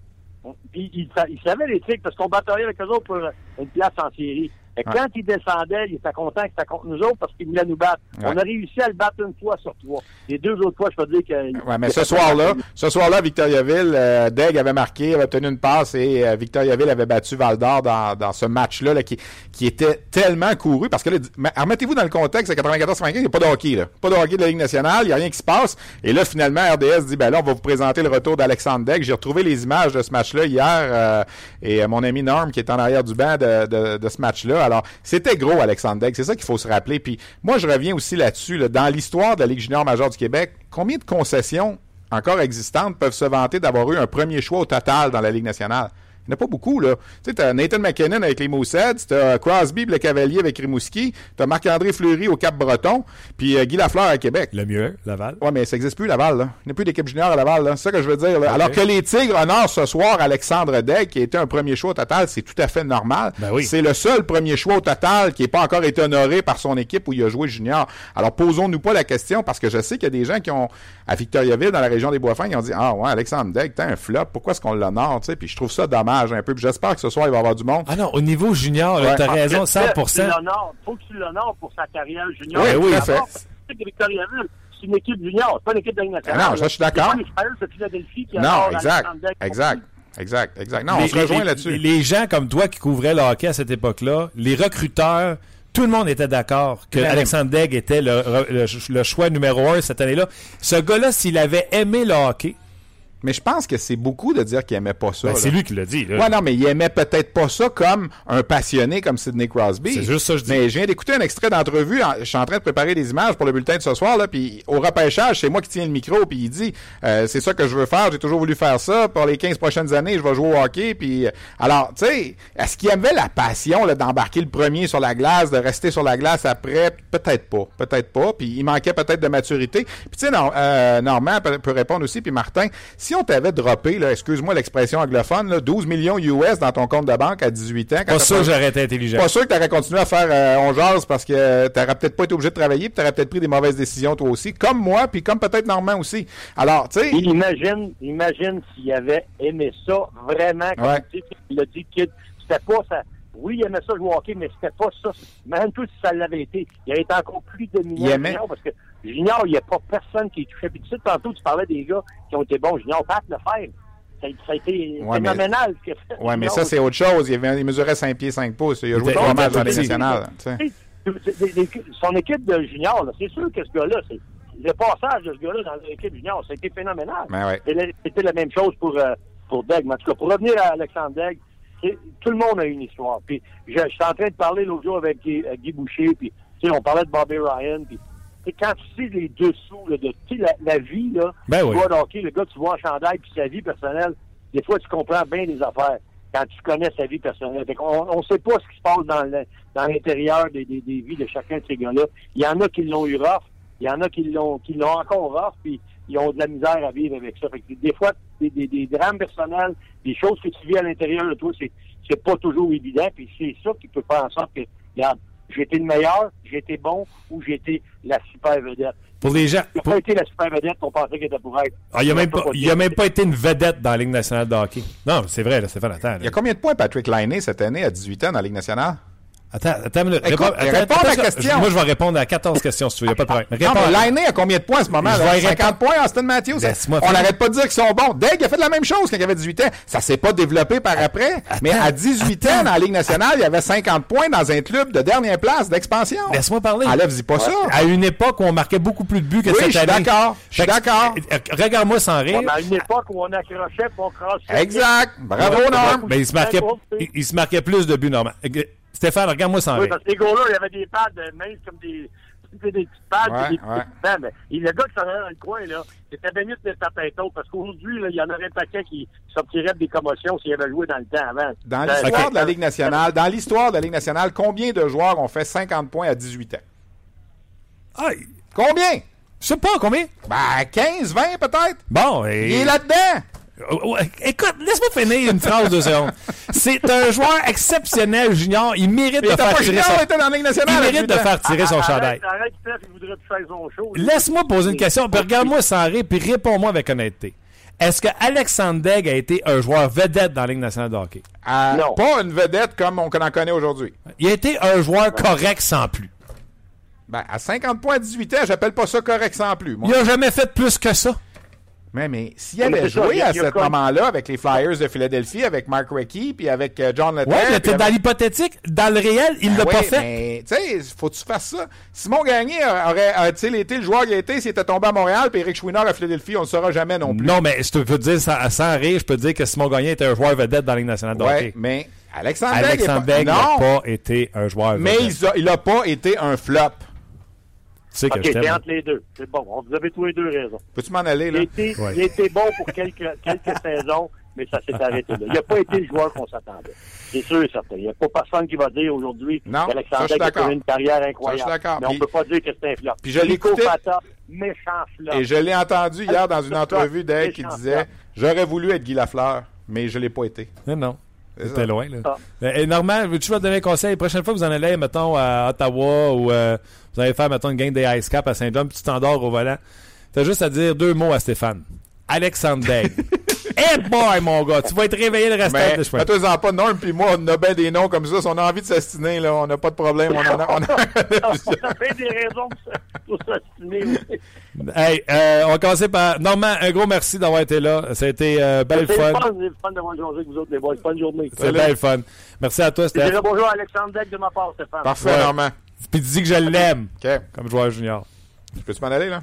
Puis, il, sa- il savait les Tigres parce qu'on bataillait avec eux autres pour une place en série. Et Ouais. quand il descendait, il était content que c'était contre nous autres parce qu'il voulait nous battre. Ouais. On a réussi à le battre une fois sur trois. Les deux autres fois, je peux dire que. Ouais, mais ce soir-là, ce soir-là, Victoriaville, euh, Degg avait marqué, avait obtenu une passe et euh, Victoriaville avait battu Val d'Or dans, dans ce match-là là, qui, qui était tellement couru. Parce que là, mais remettez-vous dans le contexte, à 94-95, il n'y a pas de hockey. Là. Pas de hockey de la Ligue nationale, il n'y a rien qui se passe. Et là, finalement, RDS dit, ben là, on va vous présenter le retour d'Alexandre Degg. J'ai retrouvé les images de ce match-là hier euh, et euh, mon ami Norm qui est en arrière du banc de, de, de ce match-là. Alors, c'était gros, Alexandre Degg. C'est ça qu'il faut se rappeler. Puis moi, je reviens aussi là-dessus. là. dans l'histoire de la Ligue junior majeure du Québec, combien de concessions encore existantes peuvent se vanter d'avoir eu un premier choix au total dans la Ligue nationale? Il n'y en a pas beaucoup, là. Tu sais, t'as Nathan McKinnon avec les Mooseheads, t'as Crosby, le Cavalier avec Rimouski, t'as Marc-André Fleury au Cap-Breton, puis euh, Guy Lafleur à Québec. Le mieux, Laval. Ouais, mais ça n'existe plus, Laval, là. Il n'y a plus d'équipe junior à Laval, là. C'est ça que je veux dire, là. Alors que les Tigres honorent ce soir Alexandre Degg, qui a été un premier choix au total, c'est tout à fait normal. Ben oui. C'est le seul premier choix au total qui n'est pas encore été honoré par son équipe où il a joué junior. Alors, posons-nous pas la question, parce que je sais qu'il y a des gens qui ont, à Victoriaville, dans la région des Bois-Fins, ils ont dit, ah ouais, Alexandre Degg, t'es un flop, pourquoi est-ce qu'on l'honore? Puis je trouve ça dommage un peu. Puis j'espère que ce soir, il va y avoir du monde. Ah non, au niveau junior, Ouais. t'as raison, Tu 100%. l'honores. Faut que tu l'honores pour sa carrière junior. Oui, oui, fait. Victoriaville, c'est une équipe junior, c'est pas une équipe de nationale. Ah non, ça, je suis d'accord. C'est Philadelphie qui Non, exact. Exact. Exact, exact. Non, on se rejoint là-dessus. Les, gens comme toi qui couvraient le hockey à cette époque-là, les recruteurs, tout le monde était d'accord que. Alexandre Degg était le, le- le choix numéro un cette année-là. Ce gars-là, s'il avait aimé le hockey, Mais je pense que c'est beaucoup de dire qu'il aimait pas ça. ben, c'est lui qui l'a dit. là. Ouais, non, mais il aimait peut-être pas ça comme un passionné comme Sidney Crosby. C'est juste ça que je dis. Mais je viens d'écouter un extrait d'entrevue. en- Je suis en train de préparer des images pour le bulletin de ce soir. Là, puis au repêchage, c'est moi qui tiens le micro. Puis il dit, euh, c'est ça que je veux faire. J'ai toujours voulu faire ça. Pour les 15 prochaines années, je vais jouer au hockey. Puis euh, alors, tu sais, est-ce qu'il avait la passion d'embarquer le premier sur la glace, de rester sur la glace après? Peut-être pas. Peut-être pas. Puis il manquait peut-être de maturité. Puis tu sais, euh, Normand peut, peut répondre aussi. Puis Martin, si si on t'avait droppé, là, excuse-moi l'expression anglophone, là, 12 millions US dans ton compte de banque à 18 ans, quand Pas sûr que j'aurais été intelligent. pas sûr que tu aurais continué à faire euh, on jase parce que tu n'aurais peut-être pas été obligé de travailler puis tu aurais peut-être pris des mauvaises décisions toi aussi, comme moi, puis comme peut-être Normand aussi. Alors, tu sais, imagine, imagine s'il avait aimé ça vraiment, comme Ouais. tu sais, il a dit que c'était pas ça. Oui, il aimait ça jouer au hockey, mais c'était pas ça. Même tout si ça l'avait été. Il aurait été encore plus dominant. Aimait? Junior, parce que Junior, il n'y a pas personne qui touché. Puis tu sais, tantôt, tu parlais des gars qui ont été bons. Junior, Pat le faire. Ça, ça a été Ouais, mais- phénoménal a fait. ouais, mais Junior. ça, c'est autre chose. Il, avait- il mesurait 5 pieds 5 pouces. Il a joué trois matchs dans les nationales. son équipe de juniors, là, c'est sûr que ce gars-là, c'est le passage de ce gars-là dans l'équipe junior, ça a été phénoménal. Ben ouais. C'était C'était la même chose pour, euh, pour Degg. Mais en tout cas, pour revenir à Alexandre Degg, tout le monde a une histoire. Puis, suis en train de parler l'autre jour avec Guy, euh, Guy Boucher, puis, tu sais, on parlait de Bobby Ryan, puis, quand tu sais les dessous, là, de, la, la vie, là, Ben tu oui. vois hockey, le gars, tu vois en chandail, puis sa vie personnelle, des fois, tu comprends bien les affaires quand tu connais sa vie personnelle. Fait on ne sait pas ce qui se passe dans l'intérieur des, des, des vies de chacun de ces gars-là. Il y en a qui l'ont eu rough, il y en a qui l'ont qui l'ont encore rough, puis ils ont de la misère à vivre avec ça. Fait que des fois, des, des, des drames personnels, des choses que tu vis à l'intérieur de toi, c'est c'est pas toujours évident, puis c'est ça qui peut faire en sorte que, regarde, j'ai été le meilleur, j'ai été bon, ou j'ai été la super vedette. Pour les gens. Il n'a pour- pas été la super vedette qu'on pensait qu'il était pour être. Ah, il a même pas, il a même été. pas été une vedette dans la Ligue nationale de hockey. Non, c'est vrai, là, Stéphane, attends. là. Il y a combien de points Patrick Liney cette année à 18 ans dans la Ligue nationale? Attends, attends une minute. Écoute, Réponds- réponds à la question. Moi, je vais répondre à 14 questions si tu veux. Il n'y a pas de problème. Non, mais Liney a combien de points en ce moment? Je là? vais 50 points, Austin Matthews? Laisse-moi On n'arrête pas de dire qu'ils sont bons. Degg a fait la même chose quand il avait 18 ans. Ça s'est pas développé par après. mais à 18 ans, dans la Ligue nationale, il y avait 50 points dans un club de dernière place d'expansion. Laisse-moi parler. Enlève-y pas ça. À une époque où on marquait beaucoup plus de buts que Oui, cette je suis année. d'accord. Je suis d'accord. euh, Regarde-moi sans rire. Ouais, à une époque où on accrochait, puis on. Exact. Bravo, Norm. Mais il se marquait, il, il se marquait plus de buts, normalement. Stéphane, regarde-moi sans Oui, rire. parce que les gars-là, il y avait des pads euh, minces comme des, des petites pads, Ouais, des ouais. petites pads, et le gars qui s'en allait dans le coin, là, c'était bien mieux de mettre sa tête haute, parce qu'aujourd'hui, il y en aurait un paquet qui sortirait des commotions s'il avait joué dans le temps avant. Dans Euh, l'histoire Ok. de la Ligue nationale, dans l'histoire de la Ligue nationale, combien de joueurs ont fait 50 points à 18 ans? Ah, Combien? je sais pas combien? Ben, 15, 20 peut-être? Bon, et... Il est là-dedans! Oh, Écoute, laisse-moi finir une phrase de secondes. C'est un joueur exceptionnel, Junior. Il mérite de faire tirer son... il Ligue Il mérite 18 de faire tirer son chandail. Laisse-moi poser une question, puis regarde-moi sans rire, puis réponds-moi avec honnêteté. Est-ce que Alexandre Degg a été un joueur vedette dans la Ligue nationale de hockey? À- Non. Pas une vedette comme on en connaît aujourd'hui. Il a été un joueur correct sans plus. Ben, à 50 points à 18 ans, j'appelle pas ça correct sans plus. moi. Il a jamais fait plus que ça. Mais, mais s'il Mais avait ça, joué à ce comme- moment-là avec les Flyers de Philadelphie, avec Mark Recchi, puis avec euh, John Lethal... Ouais, mais t'es dans avec- l'hypothétique. Dans le réel, il Ben l'a oui, pas fait. Mais, tu sais, faut que tu fasses ça. Simon Gagné aurait, tu sais, été le joueur qu'il a été s'il était tombé à Montréal, puis Eric Chouinard à Philadelphie, on ne le saura jamais non plus. Non, mais je te peux te dire sans, sans rire, je peux te dire que Simon Gagné était un joueur vedette dans la Ligue nationale de Ouais, hockey. mais Alexandre Alexandre pas- Degg n'a Non, pas été un joueur mais vedette. a, il a pas été un flop. Tu sais que OK, je c'est t'aime. entre les deux. C'est bon. On- Vous avez tous les deux raison. Peux-tu m'en aller, Il là? a été, Ouais. il a été bon pour quelques, quelques saisons, mais ça s'est arrêté là. Il n'a pas été le joueur qu'on s'attendait. C'est sûr et certain. Il n'y a pas personne qui va dire aujourd'hui qu'Alexandre a fait une carrière Ça, incroyable. je suis d'accord. Mais on ne peut pas dire que c'est un flop. puis je l'écoutais- méchant flop. Et je l'ai entendu hier dans une entrevue Degg qui disait. J'aurais voulu être Guy Lafleur, mais je l'ai pas été. Non, non. C'était loin, là. Ah. Et Normand, veux-tu me donner un conseil? La prochaine fois que vous en allez, mettons, à Ottawa ou euh, vous allez faire, mettons, une gang des Ice Cap à Saint-John, puis tu t'endors au volant, t'as juste à dire deux mots à Stéphane. Alexandre Hey boy, mon gars, tu vas être réveillé le restant Mais de chemin. fais-toi-en pas, Norm puis moi, on a bien des noms comme ça. Si on a envie de s'astiner, là, on n'a pas de problème. On en a, on a- On a fait des raisons pour s'astiner. Hey, euh, on va commencer par... Normand, un gros merci d'avoir été là. Ça a été euh, belle fun. fun, c'est le fun d'avoir joué avec vous autres, les boys. Bonne journée. C'est belle fun. Merci à toi, Je dirais bonjour à Alexandre Degg de ma part, Stéphane. Parfait, Ouais. Normand. Puis dis que je l'aime OK. comme joueur junior. Peux-tu m'en aller, là?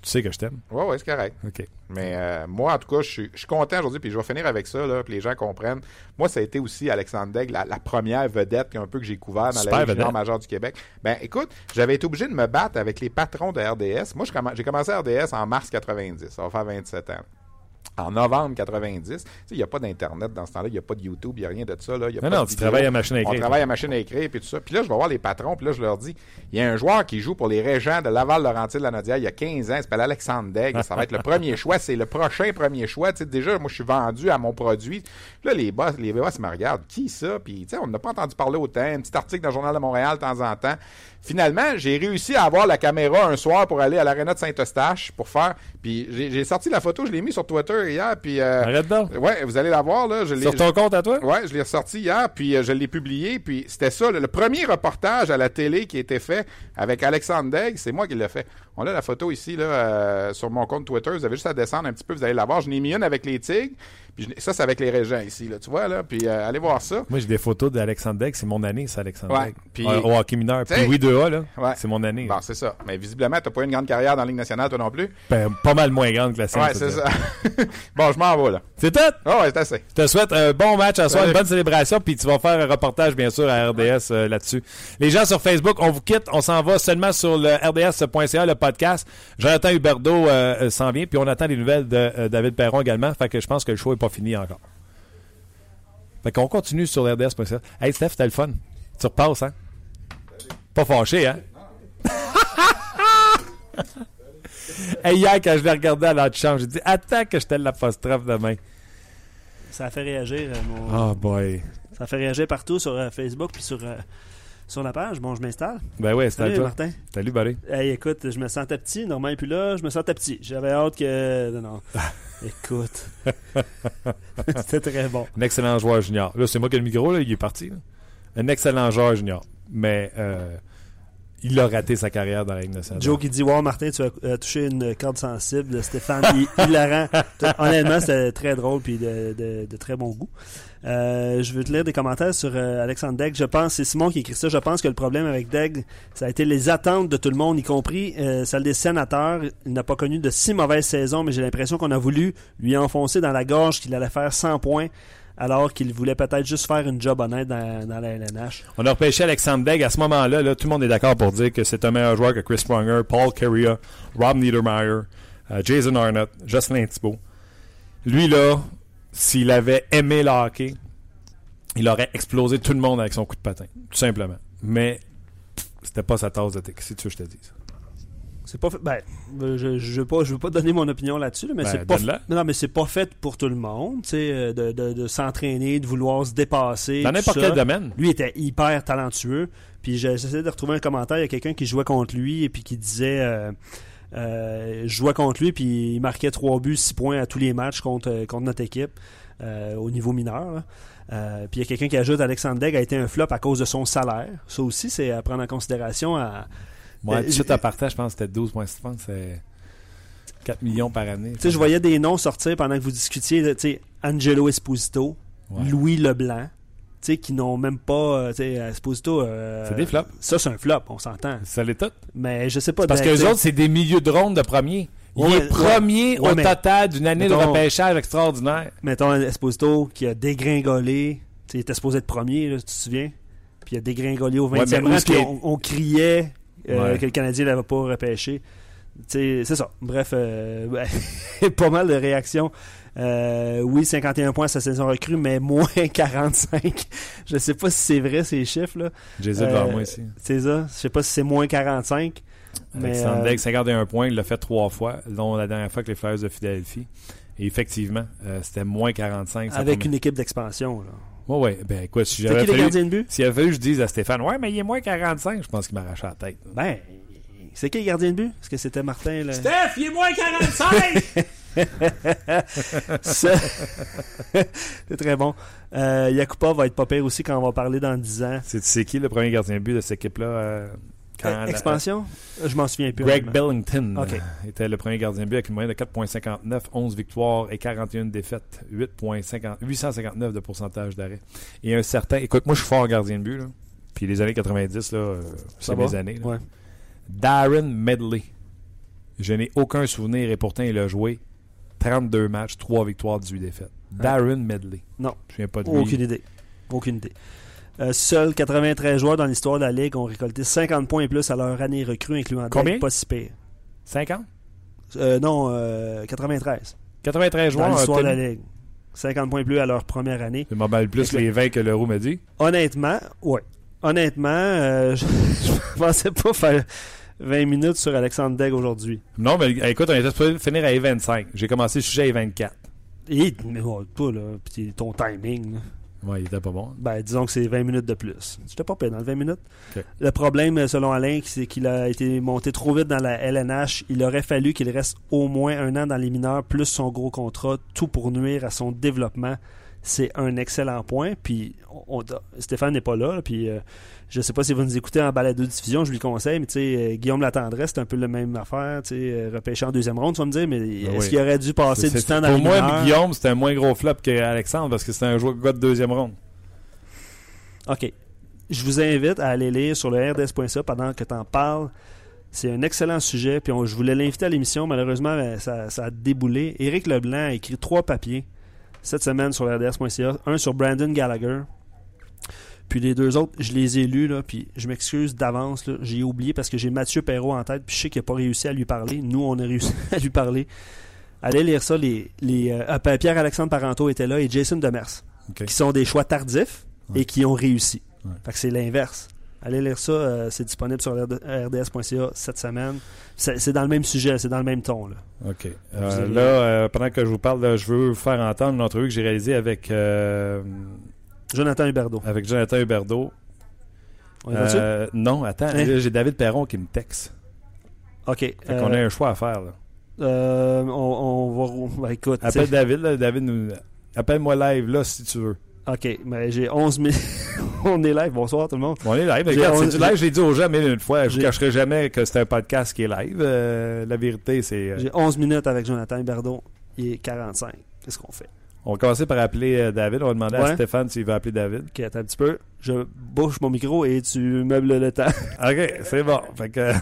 Tu sais que je t'aime. Ouais, ouais, c'est correct. OK. Mais euh, moi, en tout cas, je suis, je suis content aujourd'hui, puis je vais finir avec ça, là, que les gens comprennent. Moi, ça a été aussi Alexandre Degg, la, la première vedette un peu que j'ai couvert dans Super la Ligue majeure du Québec. Ben, écoute, j'avais été obligé de me battre avec les patrons de RDS. Moi, j'ai commencé RDS en mars 90. Ça va faire 27 ans. En novembre 90. Il n'y a pas d'Internet dans ce temps-là, il n'y a pas de YouTube, il n'y a rien de ça. Là. Y a non, pas non, de tu vidéo. travailles à machine à écrire. On travaille à machine à écrire, puis tout ça. Puis là, je vais voir les patrons, puis là, je leur dis, il y a un joueur qui joue pour les Régents de Laval-Laurentide-Lanaudière il y a 15 ans, il s'appelle Alexandre Degg. Ça va être le premier choix, c'est le prochain premier choix. Tu sais, déjà, moi, je suis vendu à mon produit. Puis là, les boss, les boss me regardent, qui ça? Puis, tu sais, on n'a pas entendu parler autant. Un petit article dans le Journal de Montréal de temps en temps. Finalement, j'ai réussi à avoir la caméra un soir pour aller à l'aréna de Saint-Eustache pour faire. Puis j'ai sorti la photo, je l'ai mis sur Twitter hier. Puis euh, Arrête donc. ouais, vous allez la voir là. Je l'ai- Sur ton compte à toi? Ouais, je l'ai ressorti hier, puis euh, je l'ai publié, puis c'était ça, le, le premier reportage à la télé qui a été fait avec Alexandre Degg, c'est moi qui l'ai fait. On a la photo ici, là, euh, sur mon compte Twitter, vous avez juste à descendre un petit peu, vous allez la voir. Je n'ai mis une avec les tigres, puis je n'ai- ça, c'est avec les régents ici, là, tu vois, là, puis euh, allez voir ça. Moi, j'ai des photos d'Alexandre Degg. C'est mon année, c'est Alexandre Ouais, Degg. puis- Ouais, au hockey mineur. Puis oui, 2A, là. Ouais. C'est mon année. Bon, c'est ça. Mais visiblement, t'as pas eu une grande carrière dans la Ligue nationale, toi non plus. Ben, pas mal moins grande que la sienne. Ouais, ça, c'est ça. ça. bon, je m'en vais, là. C'est tout! Oh, ouais, c'est assez. Je te souhaite un bon match à soir, Salut. une bonne célébration, puis tu vas faire un reportage, bien sûr, à RDS euh, là-dessus. Les gens sur Facebook, on vous quitte. On s'en va seulement sur le rds.ca, le podcast. Jonathan Huberdeau euh, euh, s'en vient, puis on attend des nouvelles de euh, David Perron également. Fait que je pense que le show est pas fini encore. Fait qu'on continue sur rds.ca. Hey, Steph, c'était le fun. Tu repasses, hein? Pas fâché, hein? hey, hier, quand je l'ai regardé à l'antichambre, j'ai dit Attends que je t'aille l'apostrophe demain. Ça a fait réagir, euh, mon- Oh boy. ça a fait réagir partout sur euh, Facebook puis sur, euh, sur la page. Bon, je m'installe. Ben à Salut. Martin. Salut, Barry. Hey, écoute, je me sentais petit. Normand est plus là, je me sentais petit. J'avais hâte que. Non, non. écoute. C'était très bon. Un excellent joueur junior. Là, c'est moi qui ai le micro, là, il est parti. là. Un excellent joueur junior. Mais euh, il a raté sa carrière dans la Ligue nationale. Joe qui dit Wow, Martin, tu as euh, touché une corde sensible. Stéphane, il, hilarant. Honnêtement, c'était très drôle puis de, de- de très bon goût. Euh, je veux te lire des commentaires sur euh, Alexandre Degg. Je pense, c'est Simon qui écrit ça. Je pense que le problème avec Degg, ça a été les attentes de tout le monde, y compris euh, celle des sénateurs. Il n'a pas connu de si mauvaise saison, mais j'ai l'impression qu'on a voulu lui enfoncer dans la gorge qu'il allait faire 100 points, alors qu'il voulait peut-être juste faire une job honnête dans, la LNH. On a repêché Alexandre Degg. À ce moment-là, là, tout le monde est d'accord pour dire que c'est un meilleur joueur que Chris Pronger, Paul Carrier, Rob Niedermeyer, Jason Arnott, Jocelyn Thibault. Lui, là, s'il avait aimé le hockey, il aurait explosé tout le monde avec son coup de patin. Tout simplement. Mais c'était pas sa tasse de thé. Si tu veux que je te dise. C'est pas fait. Ben, je, je veux pas, je veux pas donner mon opinion là-dessus, là, mais Ben, c'est pas. donne-la. Non, mais c'est pas fait pour tout le monde, tu sais, euh, de, de, de s'entraîner, de vouloir se dépasser. Dans n'importe quel domaine. Lui était hyper talentueux. Puis j'ai essayé de retrouver un commentaire. Il y a quelqu'un qui jouait contre lui et puis qui disait. Euh, euh, je jouais contre lui puis il marquait 3 buts, 6 points à tous les matchs contre, euh, contre notre équipe euh, au niveau mineur. Euh, puis il y a quelqu'un qui ajoute Alexandre Degg a été un flop à cause de son salaire. Ça aussi, c'est à prendre en considération. À, Moi, tout suite à partage, je pense que c'était 12 points. Je pense que c'est 4 millions par année. Tu sais, je voyais des noms sortir pendant que vous discutiez, tu sais, Angelo Esposito, Ouais. Louis Leblanc, sais, qui n'ont même pas, euh, tu sais, Esposito. euh, C'est des flops. Ça, c'est un flop, on s'entend. Ça l'est tout. Mais je sais pas. Parce que Degg, les autres, c'est des milieux de ronde de premier. Il Ouais, est premier ouais, au total d'une année de repêchage extraordinaire. Mettons Esposito qui a dégringolé, tu était supposé être premier, là, tu te souviens? Puis il a dégringolé au Ouais, 20e mais où rang, puis on, on criait euh, que le Canadien l'avait pas repêché. C'est ça. Bref, euh, pas mal de réactions. Euh, oui, 51 points sa saison recrue, mais moins 45. Je sais pas si c'est vrai ces chiffres-là. J'ai les Euh, devant moi ici. C'est ça. Je sais pas si c'est moins 45. Mais, Alexandre euh, Degg, 51 points, il l'a fait trois fois, dont la dernière fois avec les Flyers de Philadelphie. Et effectivement, euh, c'était moins 45. sa avec première- une équipe d'expansion. là. Ouais, ouais. Ben, écoute, si j'avais? S'il avait fallu que je dise à Stéphane, ouais, mais il est moins 45, je pense qu'il m'arrachait la tête. Ben, c'est qui les gardiens de but? Est-ce que c'était Martin? Là? Steph, il est moins 45! C'est très bon. Euh, Yakupa va être pas pire aussi quand on va parler dans 10 ans. c'est, qui le premier gardien de but de cette équipe-là? euh, Euh, la- expansion? Je m'en souviens plus. Greg. Bellington euh, était le premier gardien de but avec une moyenne de 4,59, 11 victoires et 41 défaites, 8,50 859 de pourcentage d'arrêt. Et un certain, écoute, moi je suis fort en gardien de but, là. puis les années 90, là, c'est mes années. là. Ouais. Darren Medley. Je n'ai aucun souvenir et pourtant il a joué 32 matchs, 3 victoires, 18 défaites. Darren Medley. Non. Je ne souviens pas de lui. Aucune idée. Aucune idée. Euh, seuls 93 joueurs dans l'histoire de la Ligue ont récolté 50 points et plus à leur année recrue, incluant Combien? pas si pire. 50? Euh, non, euh, 93. 93 dans joueurs. l'histoire de la Ligue. 50 points plus à leur première année. Je m'emballe plus les 20 que le roux m'a dit. Honnêtement, ouais. Honnêtement, euh, je, je pensais pas faire 20 minutes sur Alexandre Degg aujourd'hui. Non, mais écoute, on était supposé finir à 25. J'ai commencé le sujet à 24. Et, mais ouais, pas là, puis ton timing. là. Ouais, il était pas bon. Ben, disons que c'est 20 minutes de plus. J'étais pas payé dans le 20 minutes. Le problème, selon Alain, c'est qu'il a été monté trop vite dans la LNH. Il aurait fallu qu'il reste au moins un an dans les mineurs, plus son gros contrat, tout pour nuire à son développement. C'est un excellent point. Puis on- Stéphane n'est pas là. là, Puis euh, je sais pas si vous nous écoutez en balade de diffusion, je lui conseille. Mais tu sais, euh, Guillaume Latendresse, c'est un peu la même affaire. Tu sais, euh, repêché en deuxième ronde, tu vas me dire. Mais est-ce oui. qu'il aurait dû passer du temps dans Pour moi? Guillaume, c'était un moins gros flop qu'Alexandre parce que c'était un joueur de deuxième ronde. OK. Je vous invite à aller lire sur le RDS.ca pendant que tu en parles. C'est un excellent sujet. Puis on- je voulais l'inviter à l'émission. Malheureusement, ben, ça, ça a déboulé. Éric Leblanc a écrit trois papiers cette semaine sur RDS.ca. Un sur Brandon Gallagher. Puis les deux autres, je les ai lus. Là, puis je m'excuse d'avance. J'ai oublié parce que j'ai Mathieu Perrault en tête. Puis je sais qu'il n'a pas réussi à lui parler. Nous, on a réussi à lui parler. Allez lire ça. Les, les, euh, ah, Pierre-Alexandre Parenteau était là et Jason Demers qui sont des choix tardifs Ouais. et qui ont réussi. Ouais. Fait que c'est l'inverse. Allez lire ça, euh, c'est disponible sur RD- rds.ca cette semaine. C'est dans le même sujet, c'est dans le même ton. Là. OK. Euh, là, euh, pendant que je vous parle, là, je veux vous faire entendre une entrevue que j'ai réalisée avec, Jonathan Huberdeau. avec Jonathan Huberdeau. On est non, attends, Hein? j'ai David Perron qui me texte. OK. Fait qu'on a un choix à faire. Là. on, on va... écoute, Appelle David, là, David nous... Appelle-moi live, là, si tu veux. OK, mais j'ai 11 minutes. on est live, bonsoir tout le monde. On est live. J'ai- Regarde, on- c'est du live, je l'ai dit aux gens mille une fois. Je ne J'ai- cacherai jamais que c'est un podcast qui est live. Euh, la vérité, c'est... euh, J'ai 11 minutes avec Jonathan Huberdeau. Il est 45. Qu'est-ce qu'on fait? On va commencer par appeler euh, David. On va demander à. Stéphane s'il veut appeler David. OK, attends un petit peu. Je bouche mon micro et tu meubles le temps. OK, c'est bon. Fait que,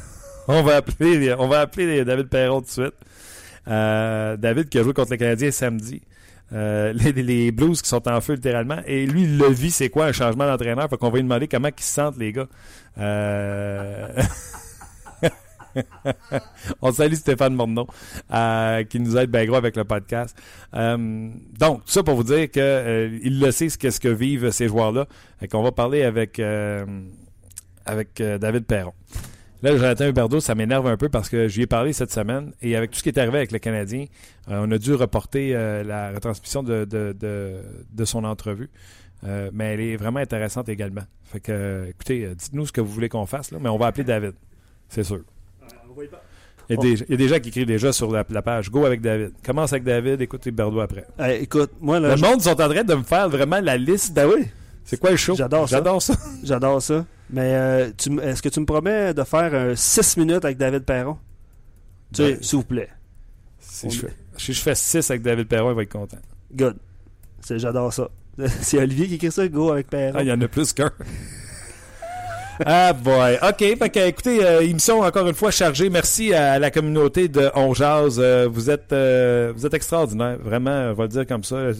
on va appeler, on va appeler David Perron tout de suite. David qui a joué contre les Canadiens samedi. Euh, les, Blues qui sont en feu littéralement. Et lui, il le vit, c'est quoi un changement d'entraîneur? Fait qu'on va lui demander comment ils se sentent, les gars. Euh... On salue Stéphane Morneau, euh, qui nous aide bien gros avec le podcast. Donc, tout ça pour vous dire que euh, il le sait, ce qu'est-ce que vivent ces joueurs-là. Fait qu'on va parler avec, avec David Perron. Là, Jonathan Huberdeau, ça m'énerve un peu parce que j'y ai parlé cette semaine et avec tout ce qui est arrivé avec le Canadien, euh, on a dû reporter euh, la retransmission de, de, de, de son entrevue. Euh, mais elle est vraiment intéressante également. Fait que, écoutez, dites-nous ce que vous voulez qu'on fasse, là, mais on va appeler David. C'est sûr. Il y, a des, il y a des gens qui écrivent déjà sur la, la page Go avec David. Commence avec David, écoute Huberdeau après. Hey, écoute, moi, là, Le je- monde sont en train de me faire vraiment la liste. Ben oui. C'est quoi le show? J'adore ça. J'adore ça. J'adore ça. Mais euh, est-ce que tu me promets de faire 6 minutes avec David Perron? Ben. s'il vous plaît. Si je, fais, si je fais 6 avec David Perron, il va être content. Good. J'adore ça. C'est Olivier qui écrit ça, go avec Perron. Ah, il y en a plus qu'un. ah boy. OK. Fait que, écoutez, euh, émission encore une fois chargée. Merci à la communauté de On Jase. Euh, vous êtes euh, vous êtes extraordinaire. Vraiment, on va le dire comme ça.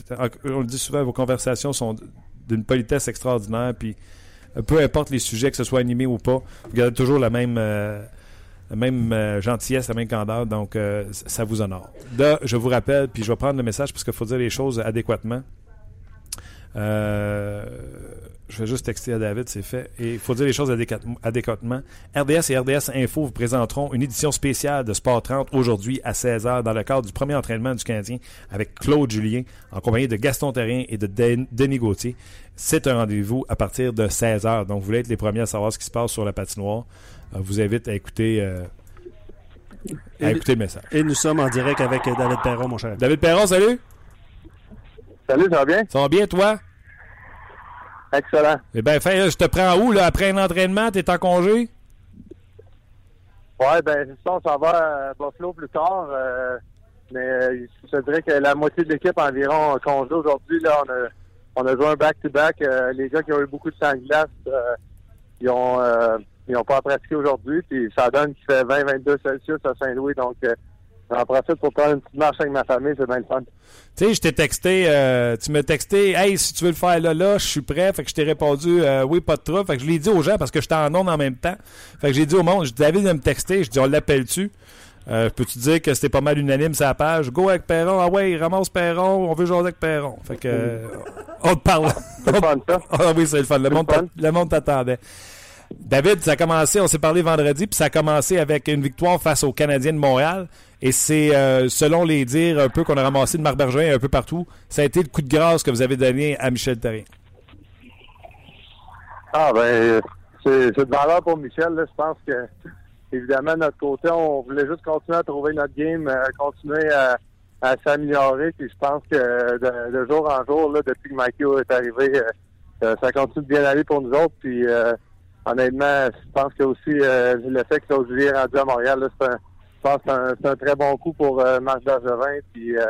On le dit souvent, vos conversations sont d'une politesse extraordinaire. Puis euh, peu importe les sujets, que ce soit animé ou pas, vous gardez toujours la même euh, même euh, gentillesse, la même candeur. Donc, euh, ça vous honore. Là, je vous rappelle, puis je vais prendre le message parce qu'il faut dire les choses adéquatement. Euh, je vais juste texter à David, c'est fait. Et il faut dire les choses adéquat- adéquatement. RDS et RDS Info vous présenteront une édition spéciale de Sport 30 aujourd'hui à 16h dans le cadre du premier entraînement du Canadien avec Claude Julien en compagnie de Gaston Terrien et de Den- Denis Gauthier. C'est un rendez-vous à partir de 16h. Donc, vous voulez être les premiers à savoir ce qui se passe sur la patinoire. Euh, je vous invite à écouter, euh, à Et- écouter le message. Et nous sommes en direct avec euh, David Perron, mon cher. ami. David Perron, salut! Salut, ça va bien? Ça va bien, toi? Excellent. Eh bien, fait, je te prends où, là, après un entraînement? T'es en congé? Ouais, ben, ça, on s'en va à Buffalo plus tard. euh, mais euh, je dirais que la moitié de l'équipe environ congé aujourd'hui. Là, on a, on a joué un back-to-back. Euh, les gars qui ont eu beaucoup de sang glace, euh, ils ont ils ont pas pratiqué aujourd'hui. Puis ça donne qu'il fait 20-22 Celsius à Saint-Louis. Donc, euh, j'en profite pour prendre une petite marche avec ma famille. C'est bien le fun. Tu sais, je t'ai texté, euh, tu m'as texté, hey, si tu veux le faire là, là, je suis prêt. Fait que je t'ai répondu, euh, oui, pas de trouble. Fait que je l'ai dit aux gens parce que j'étais en onde en même temps. Fait que j'ai dit au monde, je dis, David vient me texter, je dis, on l'appelle-tu? Euh, Peux-tu dire que c'était pas mal unanime sa page? Go avec Perron, ah ouais, ramasse Perron, on veut jouer avec Perron. Fait que, euh, on te parle. C'est le fun, ça. Ah oui, c'est le fun. Le monde, fun. le monde t'attendait. David, ça a commencé, on s'est parlé vendredi, puis ça a commencé avec une victoire face aux Canadiens de Montréal. Et c'est, euh, selon les dires un peu qu'on a ramassé de Marc Bergevin un peu partout, ça a été le coup de grâce que vous avez donné à Michel Therrien. Ah ben c'est de valeur pour Michel. Je pense que évidemment de notre côté, on voulait juste continuer à trouver notre game, euh, continuer à, s'améliorer. Puis je pense que de, jour en jour, là, depuis que Mikey est arrivé, euh, ça continue de bien aller pour nous autres. Puis honnêtement, je pense que aussi le fait que Claude est rendu à Montréal, c'est un, pense que c'est un, très bon coup pour euh, Marc Bergevin. Puis euh,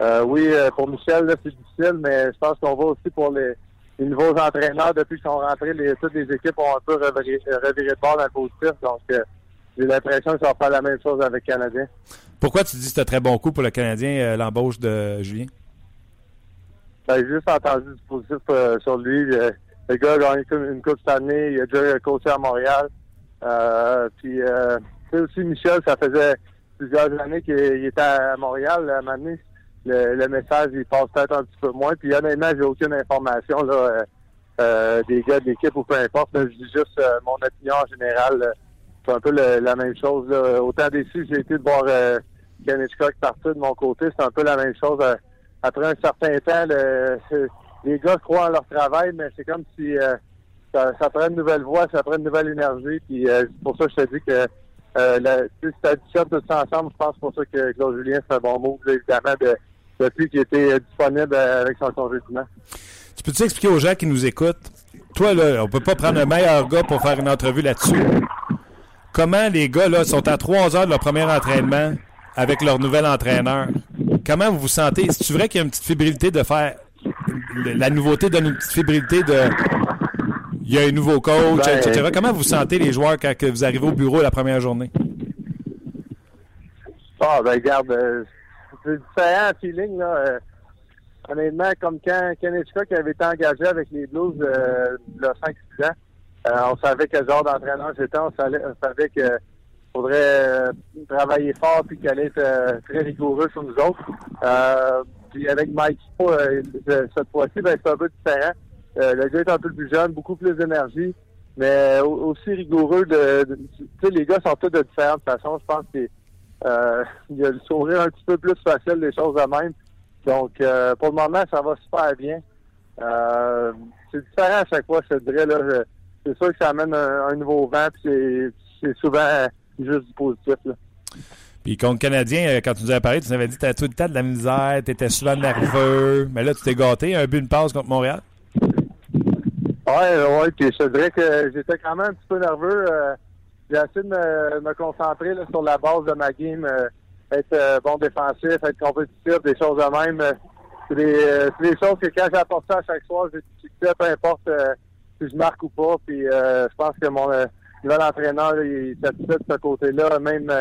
euh, oui, euh, pour Michel, c'est difficile, mais je pense qu'on va aussi pour les, les nouveaux entraîneurs. Depuis qu'ils sont rentrés, les, toutes les équipes ont un peu reviré, reviré de bord dans le positif. Donc, j'ai l'impression que ça va faire la même chose avec le Canadien. Pourquoi tu dis que c'est un très bon coup pour le Canadien, l'embauche de Julien? Ben, J'ai juste entendu du positif sur lui. Le gars a gagné une, une coupe cette année. Il a déjà coaché à Montréal. Puis, sais aussi, Michel, ça faisait plusieurs années qu'il il était à Montréal. À un moment donné, le, message, il passe peut-être un petit peu moins. Puis, honnêtement, j'ai aucune information là, euh, euh, des gars de l'équipe ou peu importe. je dis juste euh, mon opinion en général. c'est un peu la même chose. Autant déçu, j'ai été de voir euh, Ken Hitchcock de mon côté. C'est un peu la même chose. après un certain temps, les gars croient en leur travail, mais c'est comme si ça, ça prend une nouvelle voix, ça prend une nouvelle énergie. Puis c'est pour ça que je te dis que euh, la, si t'additionnes tout ça ensemble, je pense pour ça que Claude Julien c'est un bon là, évidemment, de, depuis qu'il était euh, disponible euh, avec son congédiement. Tu peux-tu expliquer aux gens qui nous écoutent, toi, là, on peut pas prendre le meilleur gars pour faire une entrevue là-dessus. Comment les gars, là, sont à 3 heures de leur premier entraînement avec leur nouvel entraîneur? Comment vous vous sentez? C'est vrai qu'il y a une petite fébrilité de faire. La nouveauté donne une petite fébrilité de. Il y a un nouveau coach, Ben, etc. Comment vous sentez les joueurs quand vous arrivez au bureau la première journée? Ah, ben, regarde, euh, c'est différent feeling, là. euh, honnêtement, comme quand Ken Hitchcock avait été engagé avec les Blues euh, a 5-6 ans, euh, on savait quel genre d'entraîneur j'étais, on savait, on savait que faudrait euh, travailler fort puis qu'il allait être euh, très rigoureux sur nous autres. Euh, puis avec Mike, euh, cette fois-ci, ben, c'est un peu différent. Euh, le gars est un peu plus jeune, beaucoup plus d'énergie, mais au- aussi rigoureux. De, les gars sont tous de différentes façons. Je pense que euh, y a le sourire un petit peu plus facile des choses de même. Donc, euh, pour le moment, ça va super bien. Euh, c'est différent à chaque fois, je te dirais. Là, c'est sûr que ça amène un, nouveau vent, c'est, souvent juste du positif. Là. Puis contre Canadien, quand tu nous avais parlé, tu nous avais dit que tu tout le temps de la misère, tu étais souvent nerveux. Mais là, tu t'es gâté. Un but, une passe contre Montréal. Ouais, ouais, puis je te dirais que j'étais quand même un petit peu nerveux. euh, j'ai essayé de me, concentrer sur la base de ma game, euh, être euh, bon défensif, être compétitif, des choses de même. c'est des, des choses que quand j'apporte ça à chaque soir, j'ai du succès, peu importe si je marque ou pas. Puis je pense que mon nouvel entraîneur, il est satisfait de ce côté-là. Même,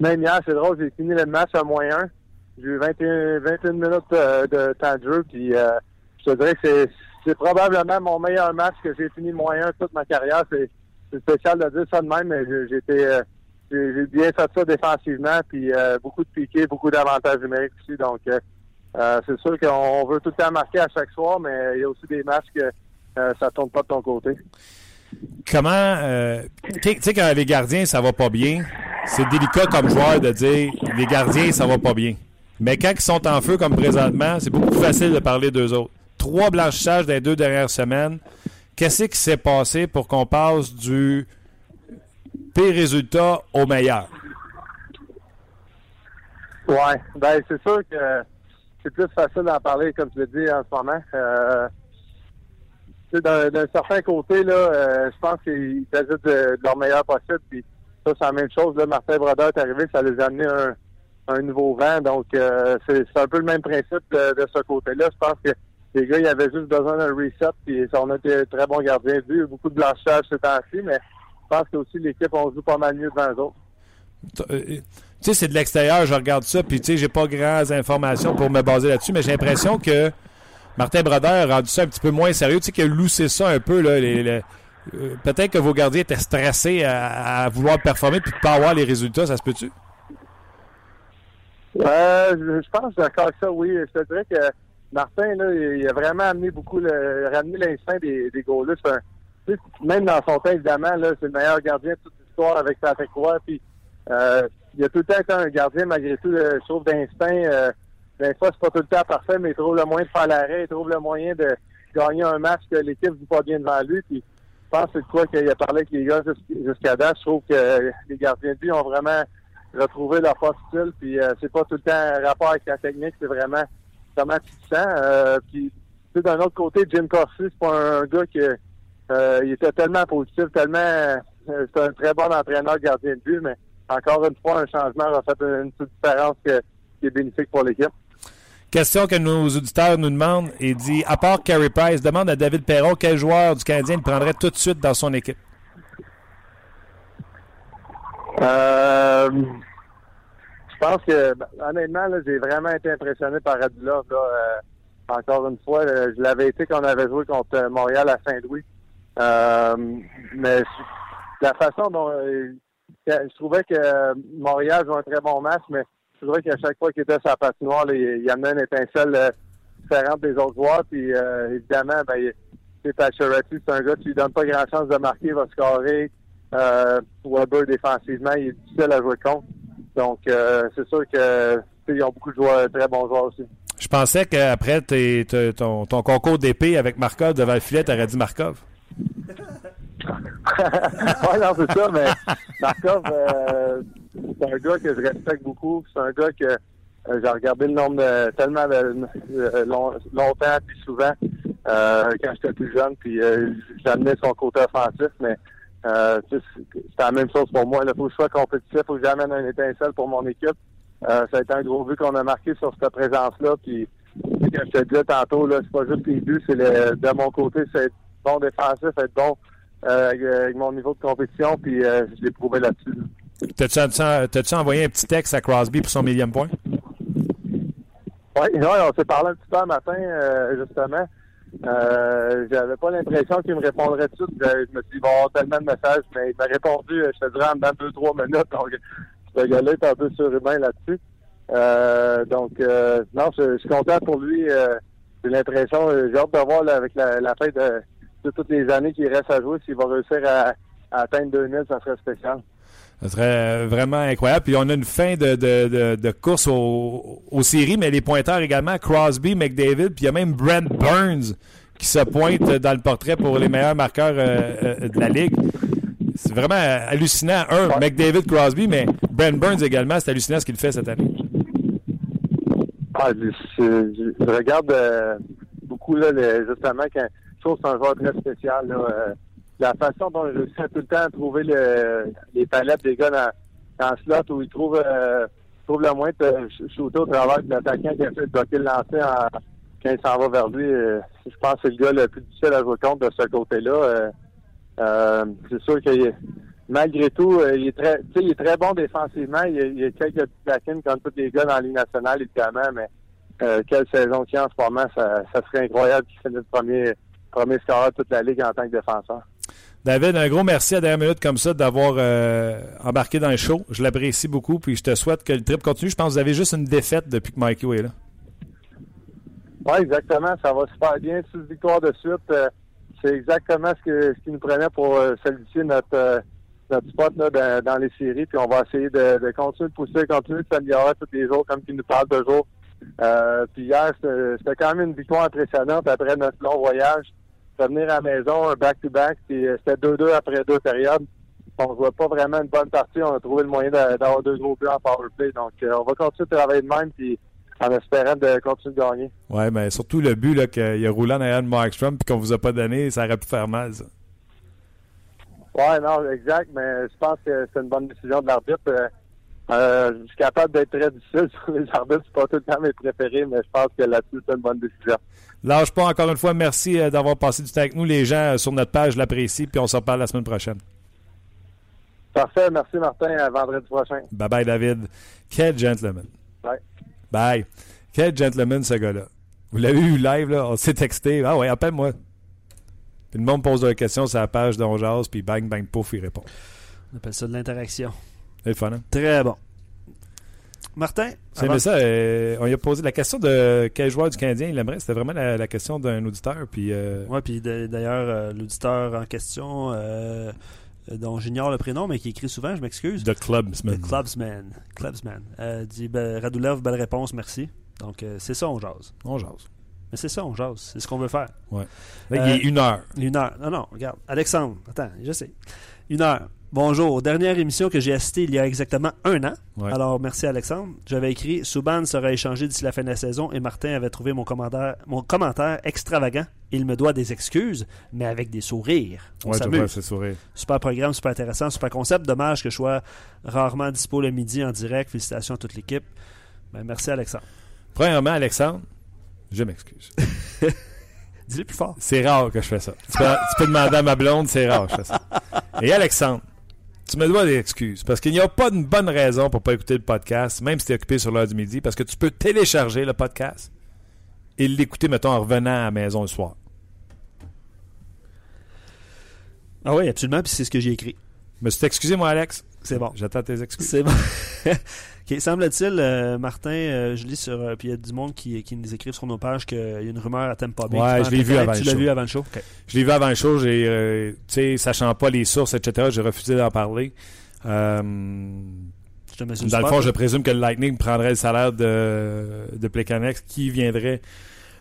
même hier, c'est drôle, j'ai fini le match à moins 1. J'ai eu 21, 21 minutes de temps de jeu, puis je te dirais que c'est, c'est probablement mon meilleur match que j'ai fini 1 toute ma carrière. C'est, spécial de dire ça de même, mais été, euh, j'ai, bien fait ça défensivement, puis euh, beaucoup de piquets, beaucoup d'avantages numériques aussi. Donc, euh, c'est sûr qu'on veut tout le temps marquer à chaque soir, mais il y a aussi des matchs que ça tourne pas de ton côté. Comment. tu sais, quand les gardiens, ça va pas bien, c'est délicat comme joueur de dire les gardiens, ça va pas bien. Mais quand ils sont en feu comme présentement, c'est beaucoup plus facile de parler d'eux autres. Trois blanchissages les deux dernières semaines. Qu'est-ce qui s'est passé pour qu'on passe du pire résultat au meilleur? Ouais, ben c'est sûr que c'est plus facile d'en parler, comme tu l'as dit en ce moment. Euh, d'un, certain côté, là, euh, je pense qu'ils faisaient de, leur meilleur possible. Puis ça, c'est la même chose. Martin Brodeur est arrivé, ça les a amené un, un nouveau vent. Donc, euh, c'est, c'est un peu le même principe de, de ce côté-là. Je pense que les gars, ils avaient juste besoin d'un reset. Puis on a été très bons gardiens de but. Beaucoup de blanchage ces temps-ci, mais je pense que aussi l'équipe, on joue pas mal mieux devant eux autres. Euh, Tu sais, c'est de l'extérieur, je regarde ça, puis tu sais, j'ai pas grandes informations pour me baser là-dessus, mais j'ai l'impression que Martin Brodeur a rendu ça un petit peu moins sérieux. Tu sais, qu'il a loussé ça un peu, là. les- les- euh, Peut-être que vos gardiens étaient stressés à, à vouloir performer puis de pas avoir les résultats, ça se peut-tu? Euh, je pense d'accord avec ça, oui. Je te dirais que Martin, là, il a vraiment amené beaucoup, le, ramené l'instinct des, des goalers. Même dans son temps, évidemment, là, c'est le meilleur gardien de toute l'histoire avec Patrick Roy. Puis, euh, il a tout le temps été un gardien, malgré tout, euh, je trouve, d'instinct. Euh, fois, c'est pas tout le temps parfait, mais il trouve le moyen de faire l'arrêt, il trouve le moyen de gagner un match que l'équipe ne joue pas bien devant lui. Puis, je pense que c'est de quoi qu'il a parlé avec les gars jusqu'- jusqu'à date. Je trouve que euh, les gardiens de but ont vraiment retrouvé leur force. Puis, euh, c'est pas tout le temps un rapport avec la technique, c'est vraiment comment tu te sens. Euh, puis, d'un autre côté, Jim Corsi, c'est pas un, gars qui euh, il était tellement positif, tellement euh, c'est un très bon entraîneur gardien de but, mais encore une fois, un changement a fait une, une petite différence que- qui est bénéfique pour l'équipe. Question que nos auditeurs nous demandent et dit à part Carey Price, demande à David Perron quel joueur du Canadien il prendrait tout de suite dans son équipe. Euh, pense que, honnêtement, j'ai vraiment été impressionné par Radulov. Là, euh, encore une fois, euh, je l'avais été quand on avait joué contre euh, Montréal à Saint-Louis. Mais je- la façon dont je trouvais que Montréal jouait un très bon match, mais je trouvais qu'à chaque fois qu'il était sur la patinoire, là, il, amenait une étincelle différente des autres joueurs. Puis évidemment, ben, Pacioretty, c'est un gars qui lui donne pas grand chance de marquer, il va scorer. Euh, Weber défensivement, il est difficile à jouer contre. Donc euh, c'est sûr que ils ont beaucoup de joueurs, très bons joueurs aussi. Je pensais qu'après tes- ton, ton concours d'épée avec Markov devant le filet, t'aurais dit Markov. ouais, non, c'est ça, mais Markov, euh, c'est un gars que je respecte beaucoup. C'est un gars que euh, j'ai regardé le nombre de tellement de, euh, long- longtemps puis souvent euh, quand j'étais plus jeune, puis euh, j'amenais son côté offensif, mais euh, c'est la même chose pour moi. Il faut que je sois compétitif, il faut que j'amène un étincelle pour mon équipe. Euh, ça a été un gros but qu'on a marqué sur cette présence-là. Puis, comme je te disais tantôt, là, c'est pas juste les buts, c'est de mon côté, c'est être bon défensif, être bon euh, avec, avec mon niveau de compétition, puis euh, je l'ai prouvé là-dessus. là. T'as-tu t'as-tu envoyé un petit texte à Crosby pour son millième point? Oui, ouais, on s'est parlé un petit peu un matin, euh, justement. Euh, j'avais pas l'impression qu'il me répondrait tout. de suite. Je, me suis dit, avoir tellement de messages, mais il m'a répondu, euh, je te dirais, en deux, trois minutes. Donc, ce gars-là est un peu surhumain là-dessus. Euh, donc, euh, non, je, suis content pour lui. Euh, j'ai l'impression, j'ai hâte de voir là, avec la, fin de, de toutes les années qu'il reste à jouer, s'il va réussir à, à atteindre 2000, ça serait spécial. Ça serait euh, vraiment incroyable. Puis on a une fin de, de, de, course au- aux séries, mais les pointeurs également, Crosby, McDavid, puis il y a même Brent Burns qui se pointe dans le portrait pour les meilleurs marqueurs euh, euh, de la Ligue. C'est vraiment hallucinant. Un, McDavid, Crosby, mais Brent Burns également, c'est hallucinant ce qu'il fait cette année. Ah, je, regarde beaucoup là, justement quand je trouve que c'est un joueur très spécial. Là, la façon dont il réussit tout le temps à trouver le, les palettes des gars dans, le slot où il trouve, euh, trouve le moyen de sh- shooter au travers de l'attaquant qui a fait bloquer le lancer en- quand il s'en va vers lui. euh, je pense que c'est le gars le plus difficile à jouer contre de ce côté-là. Euh, euh, c'est sûr que malgré tout, euh, il est très il est très bon défensivement. Il y a, quelques lacunes comme tous les gars dans la Ligue nationale, évidemment, mais euh, quelle saison qu'il a en ce moment, ça, ça serait incroyable qu'il finisse premier, premier scoreur de toute la Ligue en tant que défenseur. David, un gros merci à dernière minute comme ça d'avoir euh, embarqué dans le show. Je l'apprécie beaucoup, puis je te souhaite que le trip continue. Je pense que vous avez juste une défaite depuis que Mikey est là. Oui, exactement. Ça va super bien. Six victoires de suite. euh, c'est exactement ce, que, ce nous prenait pour euh, solidifier notre, notre spot là, dans, les séries. Puis on va essayer de, continuer de pousser, continuer de s'améliorer tous les jours, comme qu'il nous parle toujours. Puis hier, c'était quand même une victoire impressionnante après notre long voyage. Revenir à la maison, un back-to-back, puis euh, c'était 2-2 après deux périodes. On ne voit pas vraiment une bonne partie. On a trouvé le moyen d'a- d'avoir deux gros buts en power play. Donc, euh, on va continuer de travailler de même, puis en espérant de continuer de gagner. Ouais, mais surtout le but là, qu'il a roulé en arrière de Markstrom puis qu'on vous a pas donné, ça aurait pu faire mal, ça. Ouais, non, exact, mais je pense que c'est une bonne décision de l'arbitre. Euh, je suis capable d'être très difficile sur les arbitres, c'est pas tout le temps mes préférés, mais je pense que là-dessus, c'est une bonne décision. Lâche pas encore une fois. Merci euh, d'avoir passé du temps avec nous. Les gens euh, sur notre page l'apprécient, puis on se reparle la semaine prochaine. Parfait, merci Martin, à vendredi prochain. Bye bye, David. Quel gentleman. Bye. Bye. Quel gentleman, ce gars-là. Vous l'avez eu live, là. On s'est texté. Ah ouais, appelle-moi. Puis le monde pose des questions sur la page d'On Jase, puis bang, bang, pouf, il répond. On appelle ça de l'interaction. C'est le fun, hein? Très bon. Martin, C'est ça. euh, on lui a posé la question de quel joueur du Canadien il aimerait. C'était vraiment la, la question d'un auditeur. Puis, euh, Ouais, puis d'ailleurs, euh, l'auditeur en question, euh, dont j'ignore le prénom, mais qui écrit souvent, je m'excuse, The Clubsman. The Clubsman, Clubsman dit ben, Radulov, belle réponse, merci. Donc, c'est ça, on jase. On jase. Mais c'est ça, on jase. C'est ce qu'on veut faire. Là, Euh, il est une heure. Une heure. Non, non, regarde. Alexandre, attends, je sais. Une heure. Bonjour. Dernière émission que j'ai assistée il y a exactement un an. Ouais. Alors, merci Alexandre. J'avais écrit Souban sera échangé d'ici la fin de la saison et Martin avait trouvé mon commentaire, mon commentaire extravagant. Il me doit des excuses, mais avec des sourires. On Ouais, s'amuse. Super programme, super intéressant, super concept. Dommage que je sois rarement dispo le midi en direct. Félicitations à toute l'équipe. Ben, merci Alexandre. Premièrement, Alexandre, je m'excuse. Dis-le plus fort. C'est rare que je fais ça. Tu peux, tu peux demander à ma blonde, c'est rare que je fais ça. Et Alexandre, tu me dois des excuses parce qu'il n'y a pas de bonne raison pour pas écouter le podcast, même si tu es occupé sur l'heure du midi, parce que tu peux télécharger le podcast et l'écouter, mettons, en revenant à la maison le soir. Ah oui, absolument. Puis c'est ce que j'ai écrit. Me suis excusé, moi, Alex? C'est bon. J'attends tes excuses. C'est bon. OK, semble-t-il, euh, Martin, euh, je lis sur. euh, puis il y a du monde qui, qui nous écrive sur nos pages qu'il y a une rumeur à Tampa Bay. Ouais, je l'ai vu avant Tu le l'as show. vu avant le show? Je l'ai vu avant le show, j'ai, tu sais, sachant pas les sources, etc., j'ai refusé d'en parler. Dans le fond, je présume que le Lightning prendrait le salaire de, de Plekanec qui viendrait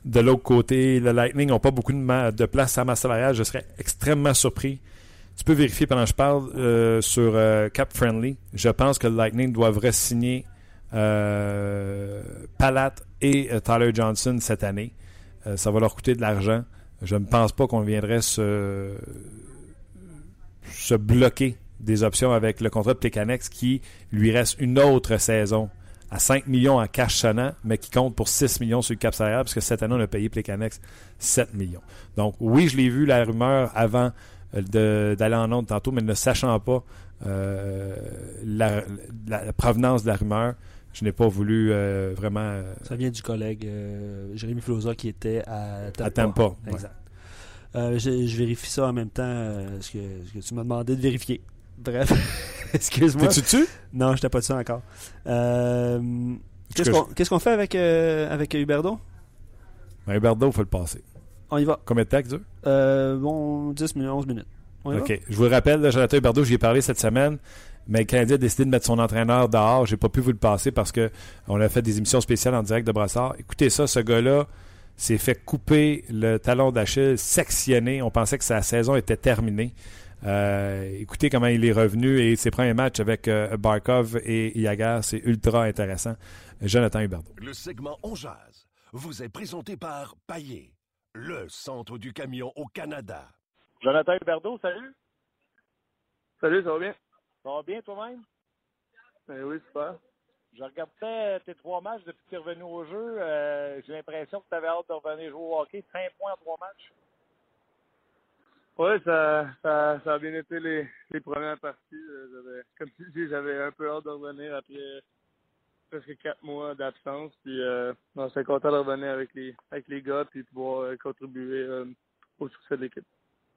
de l'autre côté. Le Lightning n'ont pas beaucoup de, de place à ma salariale. Je serais extrêmement surpris. Tu peux vérifier pendant que je parle euh, sur euh, Cap Friendly. Je pense que le Lightning doivent signer euh, Palat et euh, Tyler Johnson cette année. Ça va leur coûter de l'argent. Je ne pense pas qu'on viendrait se, se bloquer des options avec le contrat de Plekanec qui lui reste une autre saison à 5 millions en cash sonnant, mais qui compte pour 6 millions sur le cap salarial, parce que cette année, on a payé Plecanex 7 millions. Donc, oui, je l'ai vu, la rumeur, avant d'aller en onde tantôt, mais ne sachant pas euh, la, provenance de la rumeur, je n'ai pas voulu euh, vraiment... euh, Ça vient du collègue euh, Jérémy Filosa qui était à Tampa. À Tampa. Exact. Euh, je, je vérifie ça en même temps, euh, ce, que, ce que tu m'as demandé de vérifier. Bref, excuse-moi. T'es-tu dessus? Non, je n'étais pas dessus encore. Euh, Qu'est-ce que qu'on fait avec, euh, avec Huberdo? Ben, Huberdeau, il faut le passer. On y va. Combien de temps que ça dure? Euh, bon, 10 minutes, 11 minutes. On y va? OK. Je vous le rappelle, Jonathan Huberdeau, j'y ai parlé cette semaine, mais le Canadien a décidé de mettre son entraîneur dehors. J'ai pas pu vous le passer parce que on a fait des émissions spéciales en direct de Brassard. Écoutez ça, ce gars-là s'est fait couper le talon d'Achille, sectionné. On pensait que sa saison était terminée. Euh, écoutez comment il est revenu et ses premiers matchs avec euh, Barkov et Yagar, c'est ultra intéressant. Jonathan Huberdeau. Le segment On Jazz vous est présenté par Paillé, le centre du camion au Canada. Jonathan Huberdeau, salut. Salut, ça va bien? Ça va bien toi-même? Ben oui, super. Je regardais tes trois matchs depuis que tu es revenu au jeu. Euh, J'ai l'impression que tu avais hâte de revenir jouer au hockey. Cinq points en trois matchs. Oui, ça, ça, ça a bien été les, les premières parties. Euh, j'avais- Comme tu dis, j'avais un peu hâte de revenir après presque quatre mois d'absence. Puis, euh, non, j'étais content de revenir avec les, avec les gars puis pouvoir euh, contribuer euh, au succès de l'équipe.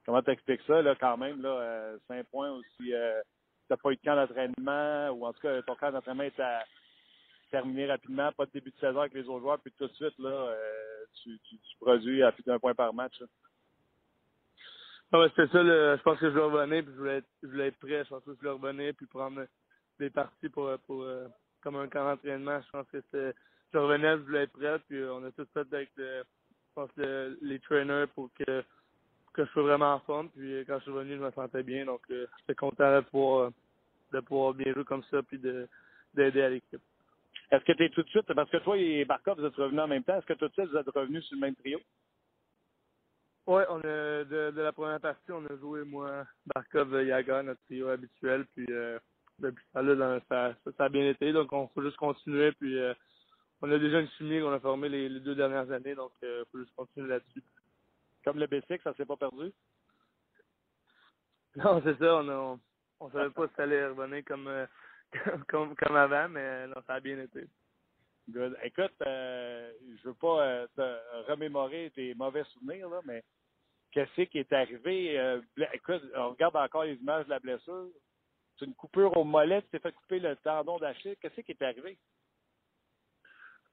Comment t'expliques ça, là, quand même, là, euh, cinq points aussi. Euh, t'as pas eu de camp d'entraînement, ou en tout cas, ton camp d'entraînement est à terminer rapidement, pas de début de saison avec les autres joueurs, puis tout de suite, là, tu, tu, tu produis à plus d'un point par match. là. Non, mais c'était ça, le, je pense que je voulais revenir, puis je voulais être, je voulais être prêt. Je pense que je voulais revenir, puis prendre des parties pour, pour, comme un camp d'entraînement. Je pense que c'était, je revenais, je voulais être prêt, puis euh, on a tout fait avec le, je pense le- les trainers pour que, que je sois vraiment en forme. Puis euh, quand je suis revenu, je me sentais bien, donc euh, j'étais content de pouvoir, de pouvoir bien jouer comme ça, puis de, d'aider à l'équipe. Est-ce que tu es tout de suite, parce que toi et Barkov, vous êtes revenus en même temps, est-ce que tout de suite, vous êtes revenus sur le même trio? Ouais, on a de, de la première partie, on a joué moi, Barkov, Yaga, notre trio habituel, puis euh, depuis ça là, ça, ça, ça a bien été, donc on faut juste continuer, puis euh, on a déjà une chimie qu'on a formée les, les deux dernières années, donc il faut juste continuer là-dessus. Comme le B6, ça s'est pas perdu? Non, c'est ça, on a, on, on savait pas si ça allait revenir comme, euh, comme comme avant, mais non, ça a bien été. Good. Écoute, euh, je veux pas euh, te remémorer tes mauvais souvenirs, là, mais qu'est-ce qui est arrivé? Euh, écoute, on regarde encore les images de la blessure. C'est une coupure au mollet, tu t'es fait couper le tendon d'Achille. Qu'est-ce qui est arrivé?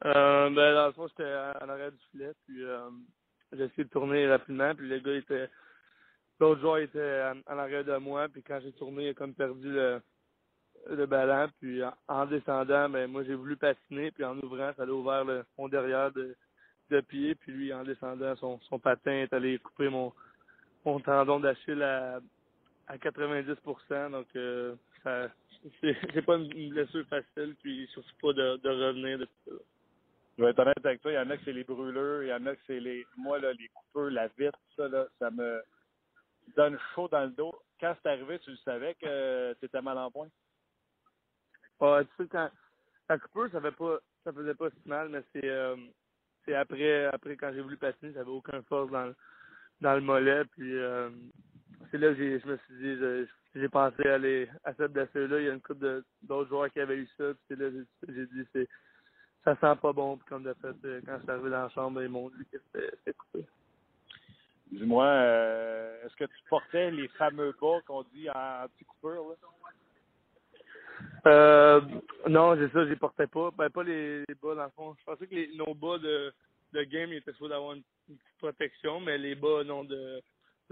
Euh, ben, dans le fond, j'étais en arrière du filet, puis euh, j'ai essayé de tourner rapidement, puis le gars était. L'autre joueur était en, arrière de moi, puis quand j'ai tourné, il a comme perdu le, le ballon, puis en, en descendant, ben moi j'ai voulu patiner, puis en ouvrant, ça a ouvert le, mon derrière de, de pied, puis lui, en descendant, son, son patin est allé couper mon, mon tendon d'Achille à, à 90% donc euh, ça c'est pas une blessure facile, puis surtout pas de, de revenir de ça. Je vais être honnête avec toi, il y en a que c'est les brûleurs, il y en a que c'est les. Moi, là, les coupeurs, la vitre, ça, là, ça me donne chaud dans le dos. Quand c'est arrivé, tu le savais que tu étais mal en point? Ouais, tu sais, quand la coupure, ça fait pas ça faisait pas si mal, mais c'est euh, c'est après après quand j'ai voulu patiner, j'avais aucun force dans le dans le mollet, puis euh, c'est là que j'ai- je me suis dit j'ai pensé à aller à cette blessure-là. Il y a une couple d'autres joueurs qui avaient eu ça, puis c'est là que j'ai dit c'est ça sent pas bon, puis comme de fait, euh, quand je suis arrivé dans la chambre, ils m'ont dit que c'était coupé. Dis-moi, euh, est-ce que tu portais les fameux bas qu'on dit en anti-coupure? là? Euh, non, c'est ça, je les portais pas. Ben, pas les, les bas, dans le fond. Je pensais que les, nos bas de, de game, ils étaient supposés avoir une, une petite protection, mais les bas, non, de,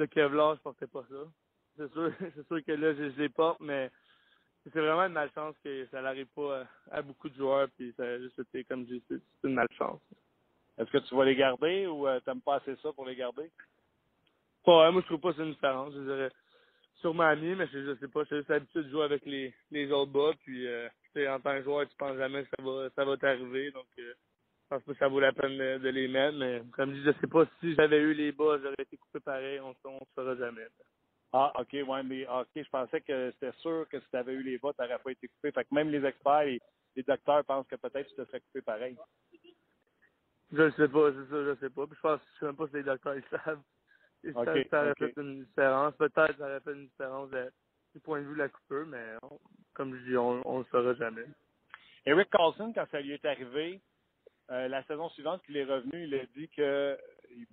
de Kevlar, je portais pas ça. C'est sûr, c'est sûr que là, je, je les porte, mais c'est vraiment une malchance que ça n'arrive pas à, à beaucoup de joueurs, puis ça a juste été, comme je dis, c'est une malchance. Est-ce que tu vas les garder ou euh, t'aimes pas assez ça pour les garder? Ouais, moi, je trouve pas que c'est une différence. Je dirais sûrement mieux, mais je, je sais pas. J'ai juste l'habitude de jouer avec les, les autres bas. Puis, euh, en tant que joueur, tu penses jamais que ça va, ça va t'arriver. Donc, euh, pense pas que ça vaut la peine de, de les mettre. Mais comme je dis, je sais pas si j'avais eu les bas, j'aurais été coupé pareil. On ne saura jamais. Ah, OK, ouais, mais OK, je pensais que c'était sûr que si tu avais eu les bas, tu n'aurais pas été coupé. Fait que même les experts et les docteurs pensent que peut-être tu te serais coupé pareil. Je ne sais pas, c'est ça, je sais pas. Puis je pense je sais même pas si les docteurs ils savent. Ils Ok, savent que ça aurait fait une différence. Peut-être que ça aurait fait une différence de- du point de vue de la coupure, mais on- comme je dis, on ne le saura jamais. Eric Carlson, quand ça lui est arrivé, euh, la saison suivante qu'il est revenu, il a dit que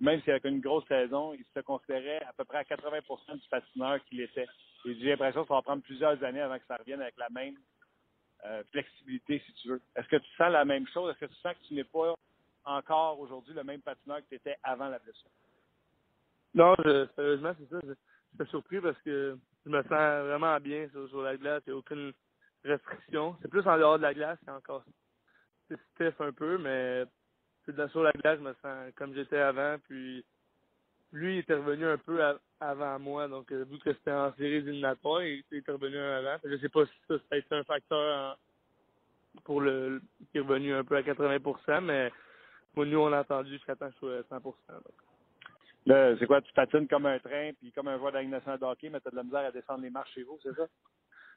même s'il avait une grosse saison, il se considérait à peu près à 80% du patineur qu'il était. Et j'ai l'impression que ça va prendre plusieurs années avant que ça revienne avec la même euh, flexibilité, si tu veux. Est-ce que tu sens la même chose? Est-ce que tu sens que tu n'es pas encore aujourd'hui le même patineur que tu étais avant la blessure? Non, je, sérieusement, c'est ça. Je, suis surpris parce que je me sens vraiment bien sur, sur la glace. Il n'y a aucune restriction. C'est plus en dehors de la glace, c'est encore stiff un peu, mais c'est de la- sur la glace, je me sens comme j'étais avant. Puis lui, il était revenu un peu à- avant moi. Donc, euh, vu que c'était en série éliminatoire, il, il était revenu un avant. Je sais pas si ça, ça a été un facteur en- pour le qui est revenu un peu à 80% mais moi, nous, on l'a entendu jusqu'à temps que je sois à 100 donc. Là, c'est quoi? Tu patines comme un train, puis comme un joueur de la Ligue nationale de hockey, mais tu as de la misère à descendre les marches chez vous, c'est ça?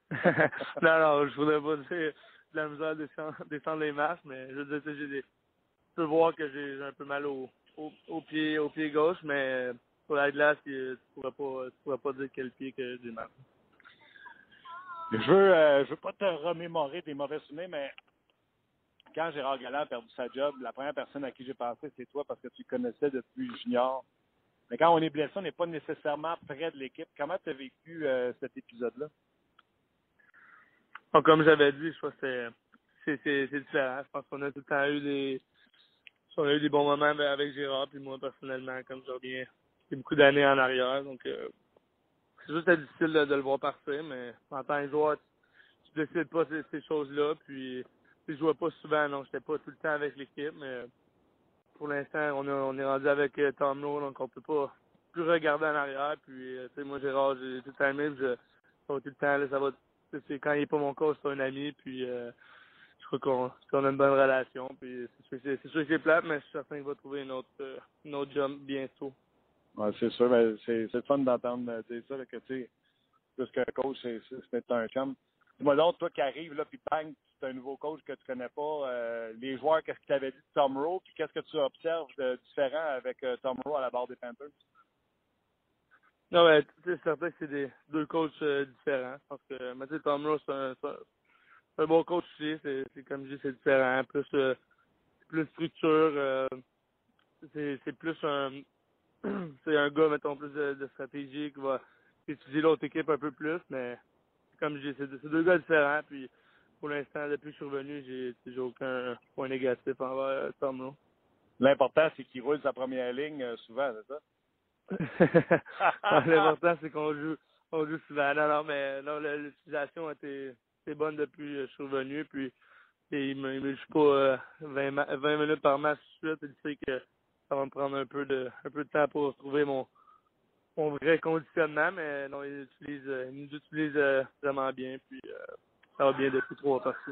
non, non, je voudrais pas dire de la misère à descendre, les marches, mais je veux dire, j'ai tu peux voir que j'ai un peu mal au, pied au pied gauche, mais sur la glace, tu pourrais pas tu pourrais pas dire quel pied que j'ai mal. Je veux, euh, je veux pas te remémorer des mauvais souvenirs, mais quand Gérard Galland a perdu sa job, la première personne à qui j'ai pensé, c'est toi parce que tu connaissais depuis junior. Mais quand on est blessé, on n'est pas nécessairement près de l'équipe. Comment tu as vécu euh, cet épisode-là? Comme j'avais dit, je pense que c'est différent. Je pense qu'on a tout le temps eu des on a eu des bons moments avec- avec Gérard puis moi personnellement, comme je reviens c'est beaucoup d'années en arrière. Donc euh, c'est juste difficile de, le voir partir, mais en tant que joueur, tu, tu décides pas ces, ces choses-là. Puis je jouais pas souvent, non, j'étais pas tout le temps avec l'équipe, mais pour l'instant, on, on est rendu avec euh, Tom Lowe, donc on peut pas plus regarder en arrière. Puis euh, tu sais, moi Gérard, j'ai tout aimé, je, tout le temps, là, ça va c'est- quand il est pas mon coach, c'est un ami, puis euh, je crois qu'on a une bonne relation. Puis c'est sûr, que c'est- plate, mais je suis certain qu'il va trouver une autre, euh, autre job bientôt. Ouais, c'est sûr, mais c'est fun d'entendre euh, dire ça, là, que tu qu'un coach, c'est un chum. Dis-moi toi qui arrives, là, puis bang, c'est un nouveau coach que tu connais pas, euh, les joueurs, qu'est-ce qu'ils t'avaient dit de Tom Rowe, puis qu'est-ce que tu observes de différent avec euh, Tom Rowe à la barre des Panthers? Non, mais c'est certain que c'est des deux coachs euh, différents. Parce que, sais, Tom c'est un, bon coach aussi. C'est comme je dis, c'est différent. Plus, euh, plus structure. euh, c'est plus un, c'est un gars, mettons, plus de, stratégie qui va étudier l'autre équipe un peu plus. Mais comme je dis, c'est deux- gars différents. Puis pour l'instant, depuis que je suis revenu, j'ai aucun point négatif envers euh, Tom. L'important, c'est qu'il roule sa première ligne euh, souvent, c'est ça? L'important, c'est qu'on joue, on joue souvent. Non, non, mais non, l'utilisation a été, bonne depuis que je suis revenu. Puis, et il me, il me joue pas euh, 20, ma- 20 minutes par match tout de suite. Il sait que ça va me prendre un peu de, un peu de temps pour trouver mon, mon vrai conditionnement. Mais non, il utilise, euh, il nous utilise euh, vraiment bien. Puis, euh, ça va bien depuis trois parties.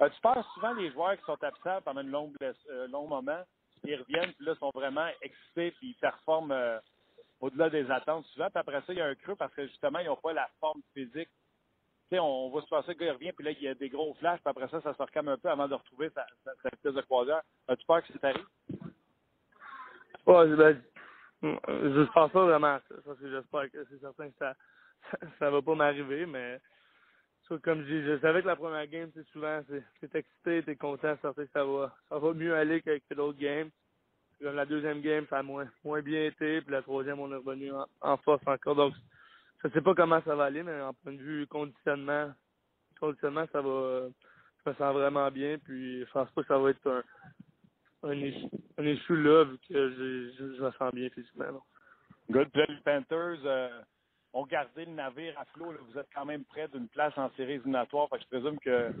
Euh, tu penses souvent les joueurs qui sont absents pendant un euh, long moment, ils reviennent, puis là, sont vraiment excités, puis ils performent euh, au-delà des attentes souvent. Puis après ça, il y a un creux parce que justement, ils n'ont pas la forme physique. Tu sais, on va se passer le gars il revient, puis là, il y a des gros flashs, puis après ça, ça se recame un peu avant de retrouver sa, sa, de croisière. As-tu peur que ça t'arrive? Ouais, ben, je pense pas vraiment ça. Parce que j'espère que c'est certain que ça, ça, va pas m'arriver, mais comme je dis, je savais que la première game, c'est souvent, c'est, excité, t'es content, certain que ça va, ça va mieux aller que l'autre game. Comme la deuxième game, ça a moins, moins bien été, puis la troisième, on est revenu en, en force encore. Donc, je sais pas comment ça va aller, mais en point de vue conditionnement, conditionnement, ça va, je me sens vraiment bien, puis je pense pas que ça va être un, un issue, un là, vu que je, je, me sens bien physiquement. Good. Puis les Panthers euh, ont gardé le navire à flot. là. Vous êtes quand même près d'une place en série éliminatoire. Fait que je présume que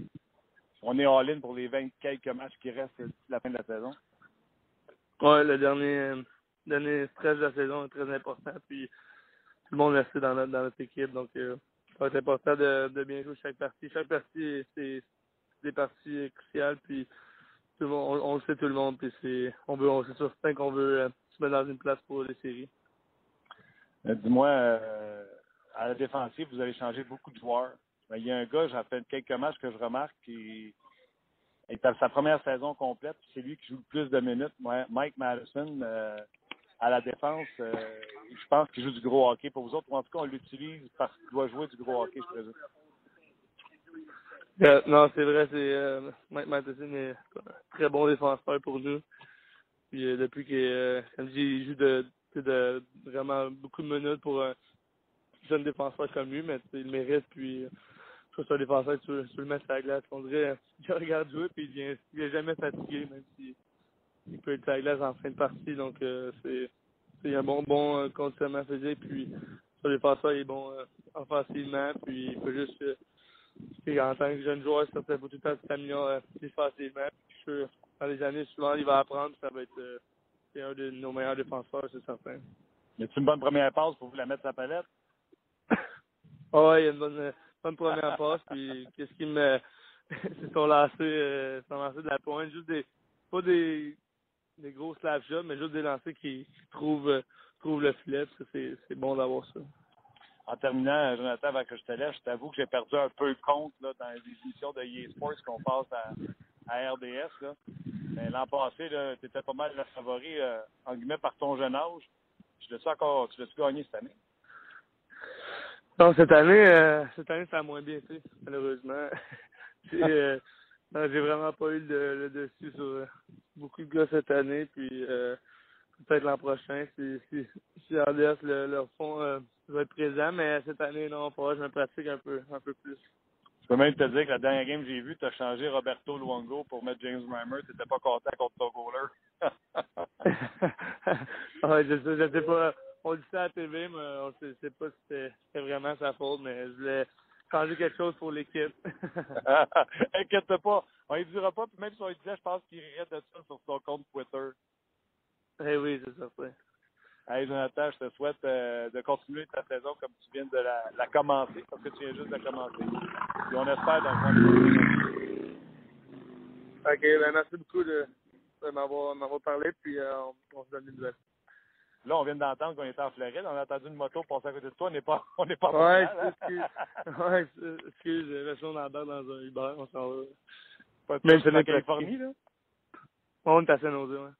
on est all-in pour les 20 quelques matchs qui restent d'ici la fin de la saison. Ouais, le dernier, dernier stretch de la saison est très important. Puis tout le monde reste dans notre, dans notre équipe. Donc, euh, ça va être important de, de bien jouer chaque partie. Chaque partie, c'est des parties cruciales. Puis tout le monde, on, on le sait tout le monde. Puis c'est, on veut, on c'est certain qu'on veut euh, se mettre dans une place pour les séries. Euh, Dis-moi, euh, à la défensive, vous avez changé beaucoup de joueurs. Ben, Il y a un gars, j'ai fait quelques matchs que je remarque, qui est à sa première saison complète. C'est lui qui joue le plus de minutes. Mike Madison, euh, à la défense, euh, je pense qu'il joue du gros hockey pour vous autres. Ou en tout cas, on l'utilise parce qu'il doit jouer du gros hockey, je présume. Euh, non, c'est vrai, c'est Mike Matheson est un très bon défenseur pour nous. Puis depuis qu'il je joue de, de, de vraiment beaucoup de minutes pour jeune défenseur comme lui, mais il mérite. Puis euh, je trouve défenseur que tu, le mettre sur la glace. On dirait qu'il regarde jouer puis il vient il jamais fatigué, même si il peut être sur la glace en fin de partie. Donc euh, c'est un bon bon euh, conditionnement physique. Puis ce défenseur il est bon euh, offensivement, puis il peut juste euh, en tant que jeune joueur, ça faut tout le temps euh, défensivement. Puis je dans les années suivantes, il va apprendre, ça va être c'est un de nos meilleurs défenseurs, c'est certain. Y une bonne première passe pour vous la mettre sur la palette? Ah ouais, il y a une bonne, euh, bonne première passe, puis qu'est-ce qui me c'est son lancer, euh, son lancer de la pointe, juste des pas des des gros slap shots, mais juste des lancers qui, qui trouvent euh, trouvent le filet, c'est c'est bon d'avoir ça. En terminant, Jonathan, avant que je te laisse, je t'avoue que j'ai perdu un peu le compte là, dans les émissions de EA Sports qu'on passe à, à RDS. Là. Mais l'an passé, tu étais pas mal le favori, euh, en guillemets, par ton jeune âge. Tu l'as-tu encore, tu l'as-tu gagné cette année? Non, cette année, euh, cette année, ça a moins bien été, malheureusement. J'ai euh, j'ai vraiment pas eu le, le dessus sur euh, beaucoup de gars cette année, puis peut-être l'an prochain, si, si, si RDS le, leur je vais être présent, mais cette année, non, pas. Je me pratique un peu, un peu plus. Je peux même te dire que la dernière game que j'ai vue, tu as changé Roberto Luongo pour mettre James Reimer. Tu pas content contre ton goaler. ouais, je, je sais pas. On dit ça à la TV, mais on sait, sait pas si c'était vraiment sa faute, mais je voulais changer quelque chose pour l'équipe. Inquiète pas, on ne dira pas, puis même si on le disait, je pense qu'il rirait de ça sur son compte Twitter. eh oui, c'est certain. Hey Jonathan, je te souhaite euh, de continuer ta saison comme tu viens de la, la commencer, parce que tu viens juste de la commencer. Puis on espère dans le OK, ben merci beaucoup de, de m'avoir m'avoir parlé, puis euh, on, on se donne des nouvelles. Là, on vient d'entendre qu'on était en Floride. On a entendu une moto passer à côté de toi. On n'est pas, on n'est pas Ouais, excuse. Ouais, excuse, chaud dans la barre dans un Uber, on s'en va. Pas de Même si on en Californie, là? On est à San Jose, ouais.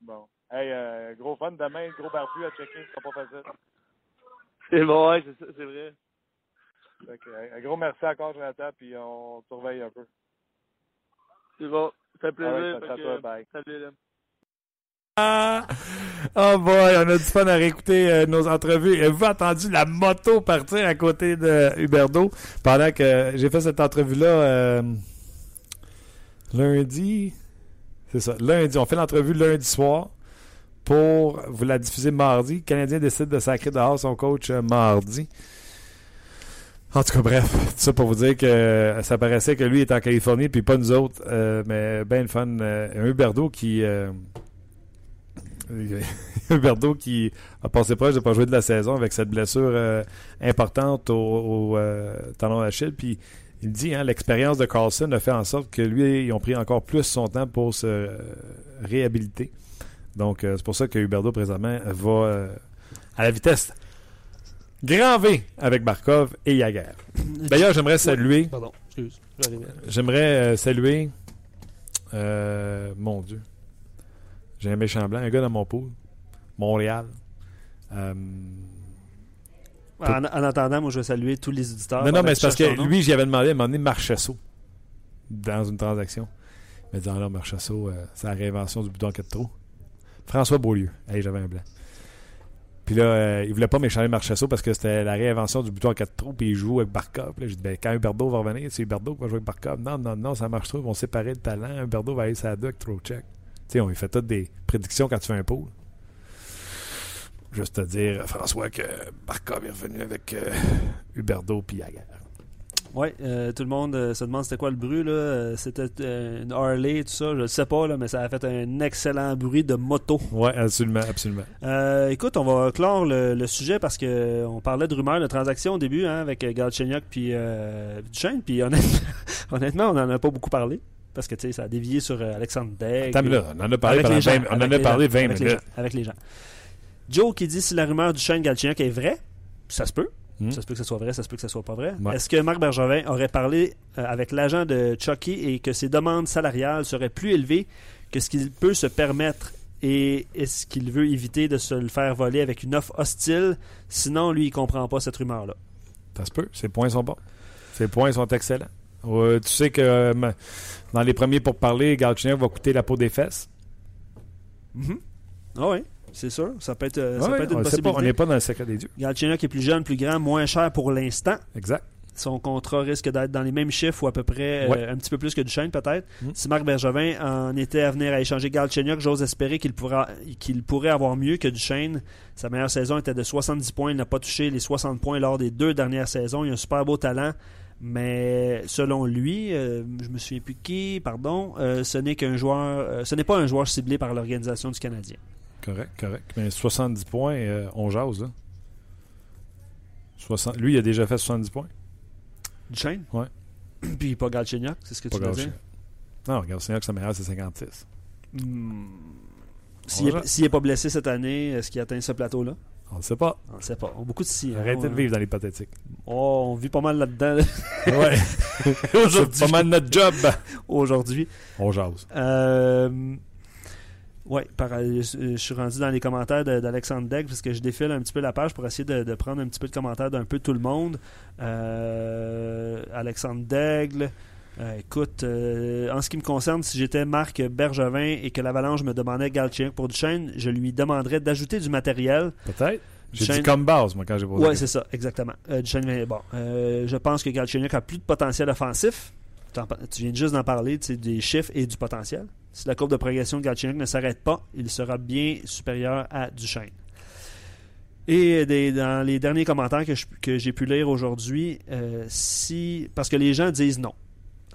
Bon. Hey, euh, gros fun demain, gros barbu à checker, ce sera pas facile. C'est bon, ouais, c'est ça, c'est vrai. Hey, un gros merci encore, Jonathan, puis on surveille un peu. C'est bon. Ça fait plaisir. Alright, fait ça, ça, que, toi, bye. Salut, là. Oh boy, on a du fun à réécouter euh, nos entrevues. Avez-vous entendu la moto partir à côté de Huberdo pendant que j'ai fait cette entrevue-là euh, lundi? C'est ça, lundi. On fait l'entrevue lundi soir pour vous la diffuser mardi. Le Canadien décide de sacrer dehors son coach euh, mardi. En tout cas, bref, tout ça pour vous dire que ça paraissait que lui est en Californie, puis pas nous autres. Mais ben le fun. Un Huberdo qui. Huberdo qui a passé proche de ne pas jouer de la saison avec cette blessure euh, importante au, au euh, talon d'Achille. Puis il dit, hein, l'expérience de Carlson a fait en sorte que lui, ils ont pris encore plus son temps pour se euh, réhabiliter. Donc, c'est pour ça que Huberdo, présentement, va à la vitesse grand V avec Barkov et Yaguer. D'ailleurs, j'aimerais saluer, Pardon, excuse. j'aimerais saluer, mon Dieu, j'ai un méchant blanc, un gars dans mon pool, Montréal. Euh, En, en attendant, moi, je vais saluer tous les auditeurs. non, non, mais c'est parce que lui, j'y avais demandé à un moment donné Marchesso dans une transaction. Il m'a dit, ah là, Marchesso, euh, c'est la réinvention du bouton 4 trous. François Beaulieu. Hey, j'avais un blanc. Puis là, euh, il voulait pas m'échanger Marchesso parce que c'était la réinvention du bouton 4 trous, puis il joue avec Barkov. Là, j'ai dit, ben, quand Huberdo va revenir, c'est Huberdo qui va jouer avec Barkov. Non, non, non, ça marche trop. Ils vont séparer le talent. Huberdo va aller sa duck, throw check. Tu sais, on lui fait toutes des prédictions quand tu fais un pool. Juste te dire, François, que Barkov est revenu avec euh, Huberdo puis. Oui, euh, tout le monde euh, se demande c'était quoi le bruit. là. Euh, C'était une Harley, tout ça. Je ne sais pas, là, mais ça a fait un excellent bruit de moto. Ouais, absolument, absolument. Euh, écoute, on va clore le, le sujet parce que on parlait de rumeurs de transactions au début hein, avec Galchenyuk puis Duchesne. Puis honnêtement, honnêtement, on n'en a pas beaucoup parlé parce que tu sais, ça a dévié sur euh, Alexandre Degg. Attends, là, on en a parlé Avec pendant les gens, 20 on en a les parlé gens, 20 avec les gens, avec les gens. Joe qui dit si la rumeur du Shane Galchenyuk est vraie, ça se peut. Hmm. Ça se peut que ce soit vrai, ça se peut que ce soit pas vrai. Ouais. Est-ce que Marc Bergevin aurait parlé euh, avec l'agent de Chucky et que ses demandes salariales seraient plus élevées que ce qu'il peut se permettre? Et est-ce qu'il veut éviter de se le faire voler avec une offre hostile? Sinon, lui, il comprend pas cette rumeur-là. Ça se peut. Ses points sont bons. Ses points sont excellents. Tu sais que euh, dans les premiers pour parler, Galchenyuk va coûter la peau des fesses. Ah oui, c'est sûr. Ça peut être, euh, ça peut être une on pas, on possibilité. n'est pas dans le secret des dieux. Galchenyuk est plus jeune, plus grand, moins cher pour l'instant. Exact. Son contrat risque d'être dans les mêmes chiffres ou à peu près euh, un petit peu plus que Duchesne peut-être. Mm. Si Marc Bergevin en était à venir à échanger Galchenyuk, j'ose espérer qu'il pourra qu'il pourrait avoir mieux que Duchesne. Sa meilleure saison était de 70 points. Il n'a pas touché les 60 points lors des deux dernières saisons. Il a un super beau talent. Mais selon lui, euh, je me souviens plus qui, pardon, euh, ce n'est qu'un joueur, euh, ce n'est pas un joueur ciblé par l'organisation du Canadien. Correct, correct. Mais 70 points, on jase. Là. 60... Lui, il a déjà fait 70 points. Duchesne? Ouais. Puis pas Galchenyuk, c'est ce que Pas tu veux dire? Non, Galchenyuk, sa meilleure, c'est 56. Hmm. S'il va. est- s'il n'est pas blessé cette année, est-ce qu'il atteint ce plateau-là? On ne sait pas. On ne sait pas. On a beaucoup de si. hein. Arrêtez de On- vivre dans l'hypothétique. Oh, on vit pas mal là-dedans Ouais. c'est pas mal notre job. aujourd'hui. On jase. Euh, ouais, par- euh, je suis rendu dans les commentaires d'Alexandre Degg parce que je défile un petit peu la page pour essayer de, de prendre un petit peu de commentaires d'un peu tout le monde. Euh, Alexandre Daigle. Euh, écoute, euh, en ce qui me concerne, si j'étais Marc Bergevin et que l'Avalanche me demandait Galchenyuk pour Duchesne, je lui demanderais d'ajouter du matériel. Peut-être. J'ai dit comme base, moi, quand j'ai posé la c'est ça, exactement. Euh, Duchesne, bon, euh, je pense que Galchenyuk a plus de potentiel offensif. Tu viens juste d'en parler, tu sais, des chiffres et du potentiel. Si la courbe de progression de Galchenyuk ne s'arrête pas, il sera bien supérieur à Duchesne. Et des- dans les derniers commentaires que, j'ai pu lire aujourd'hui, si parce que les gens disent non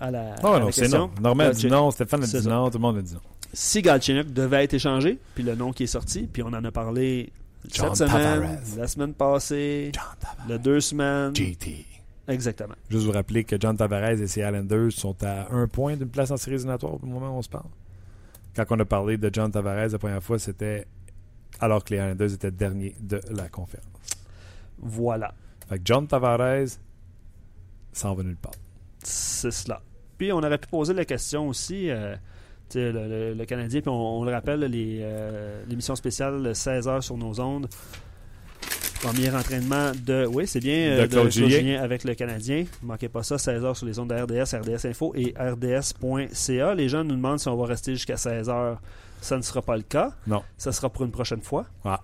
à la, à la non, c'est non. Normand a dit non, Stéphane a dit non, tout le monde a dit non. Si Galchenyuk devait être échangé, puis le nom qui est sorti, puis on en a parlé John cette semaine, Tavares. la semaine passée, John Tavares. le deux semaines. JT. Exactement. Juste vous rappeler que John Tavares et ses Islanders sont à un point d'une place en séries éliminatoires au moment où on se parle. Quand on a parlé de John Tavares la première fois, c'était alors que les Islanders étaient derniers de la conférence. Voilà. Fait que John Tavares s'en va nulle part. C'est cela. Puis on aurait pu poser la question aussi, euh, le, le- le Canadien, puis on, on le rappelle, euh, l'émission spéciale 16h sur nos ondes. Premier entraînement de, oui, c'est bien, De euh, Claude Julien. Julien avec le Canadien. Ne manquez pas ça, 16h sur les ondes de RDS, RDS Info et RDS.ca. Les gens nous demandent si on va rester jusqu'à 16h. Ça ne sera pas le cas. Non. Ça sera pour une prochaine fois. Ah.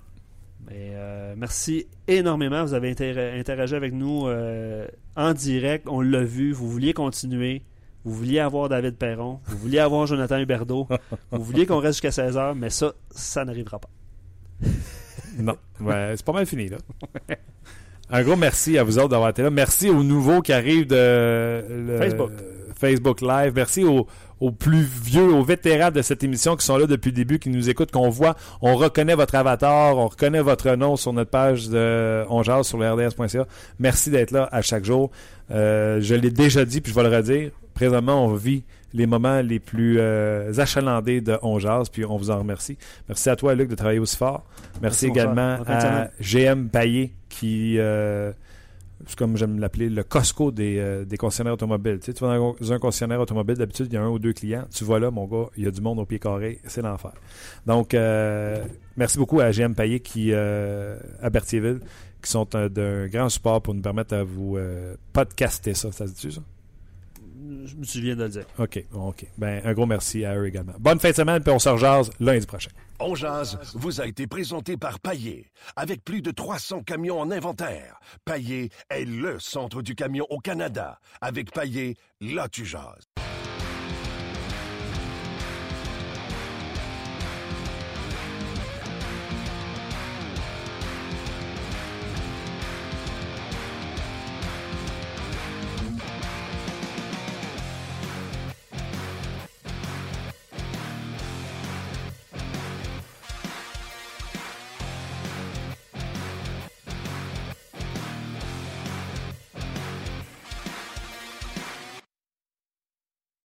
Mais, euh, merci énormément. Vous avez inter- interagi avec nous euh, en direct. On l'a vu. Vous vouliez continuer. Vous vouliez avoir David Perron. Vous vouliez avoir Jonathan Huberdeau. vous vouliez qu'on reste jusqu'à 16h, mais ça, ça n'arrivera pas. Non. Ouais, c'est pas mal fini, là. Un gros merci à vous autres d'avoir été là. Merci aux nouveaux qui arrivent de le- Facebook. Facebook Live. Merci aux, aux plus vieux, aux vétérans de cette émission qui sont là depuis le début, qui nous écoutent, qu'on voit. On reconnaît votre avatar, on reconnaît votre nom sur notre page de On Jase sur le RDS.ca. Merci d'être là à chaque jour. Euh, je l'ai déjà dit, puis je vais le redire. Présentement, on vit les moments les plus euh, achalandés de On puis on vous en remercie. Merci à toi, Luc, de travailler aussi fort. Merci, également à GM Payet, qui, euh, comme j'aime l'appeler, le Costco des, euh, des concessionnaires automobiles. Tu, sais, tu vas dans un concessionnaire automobile, d'habitude, il y a un ou deux clients. Tu vas là, mon gars, il y a du monde au pied carré, c'est l'enfer. Donc, euh, merci beaucoup à GM Payet qui, à Berthierville, qui sont un- d'un grand support pour nous permettre à vous podcaster ça. Ça se dit ça? Je me souviens de le dire. OK, OK. Ben, un gros merci à eux également. Bonne fin de semaine, puis on se rejase lundi prochain. On jase vous a été présenté par Paillé. Avec plus de 300 camions en inventaire, Paillé est le centre du camion au Canada. Avec Paillé, là tu jases.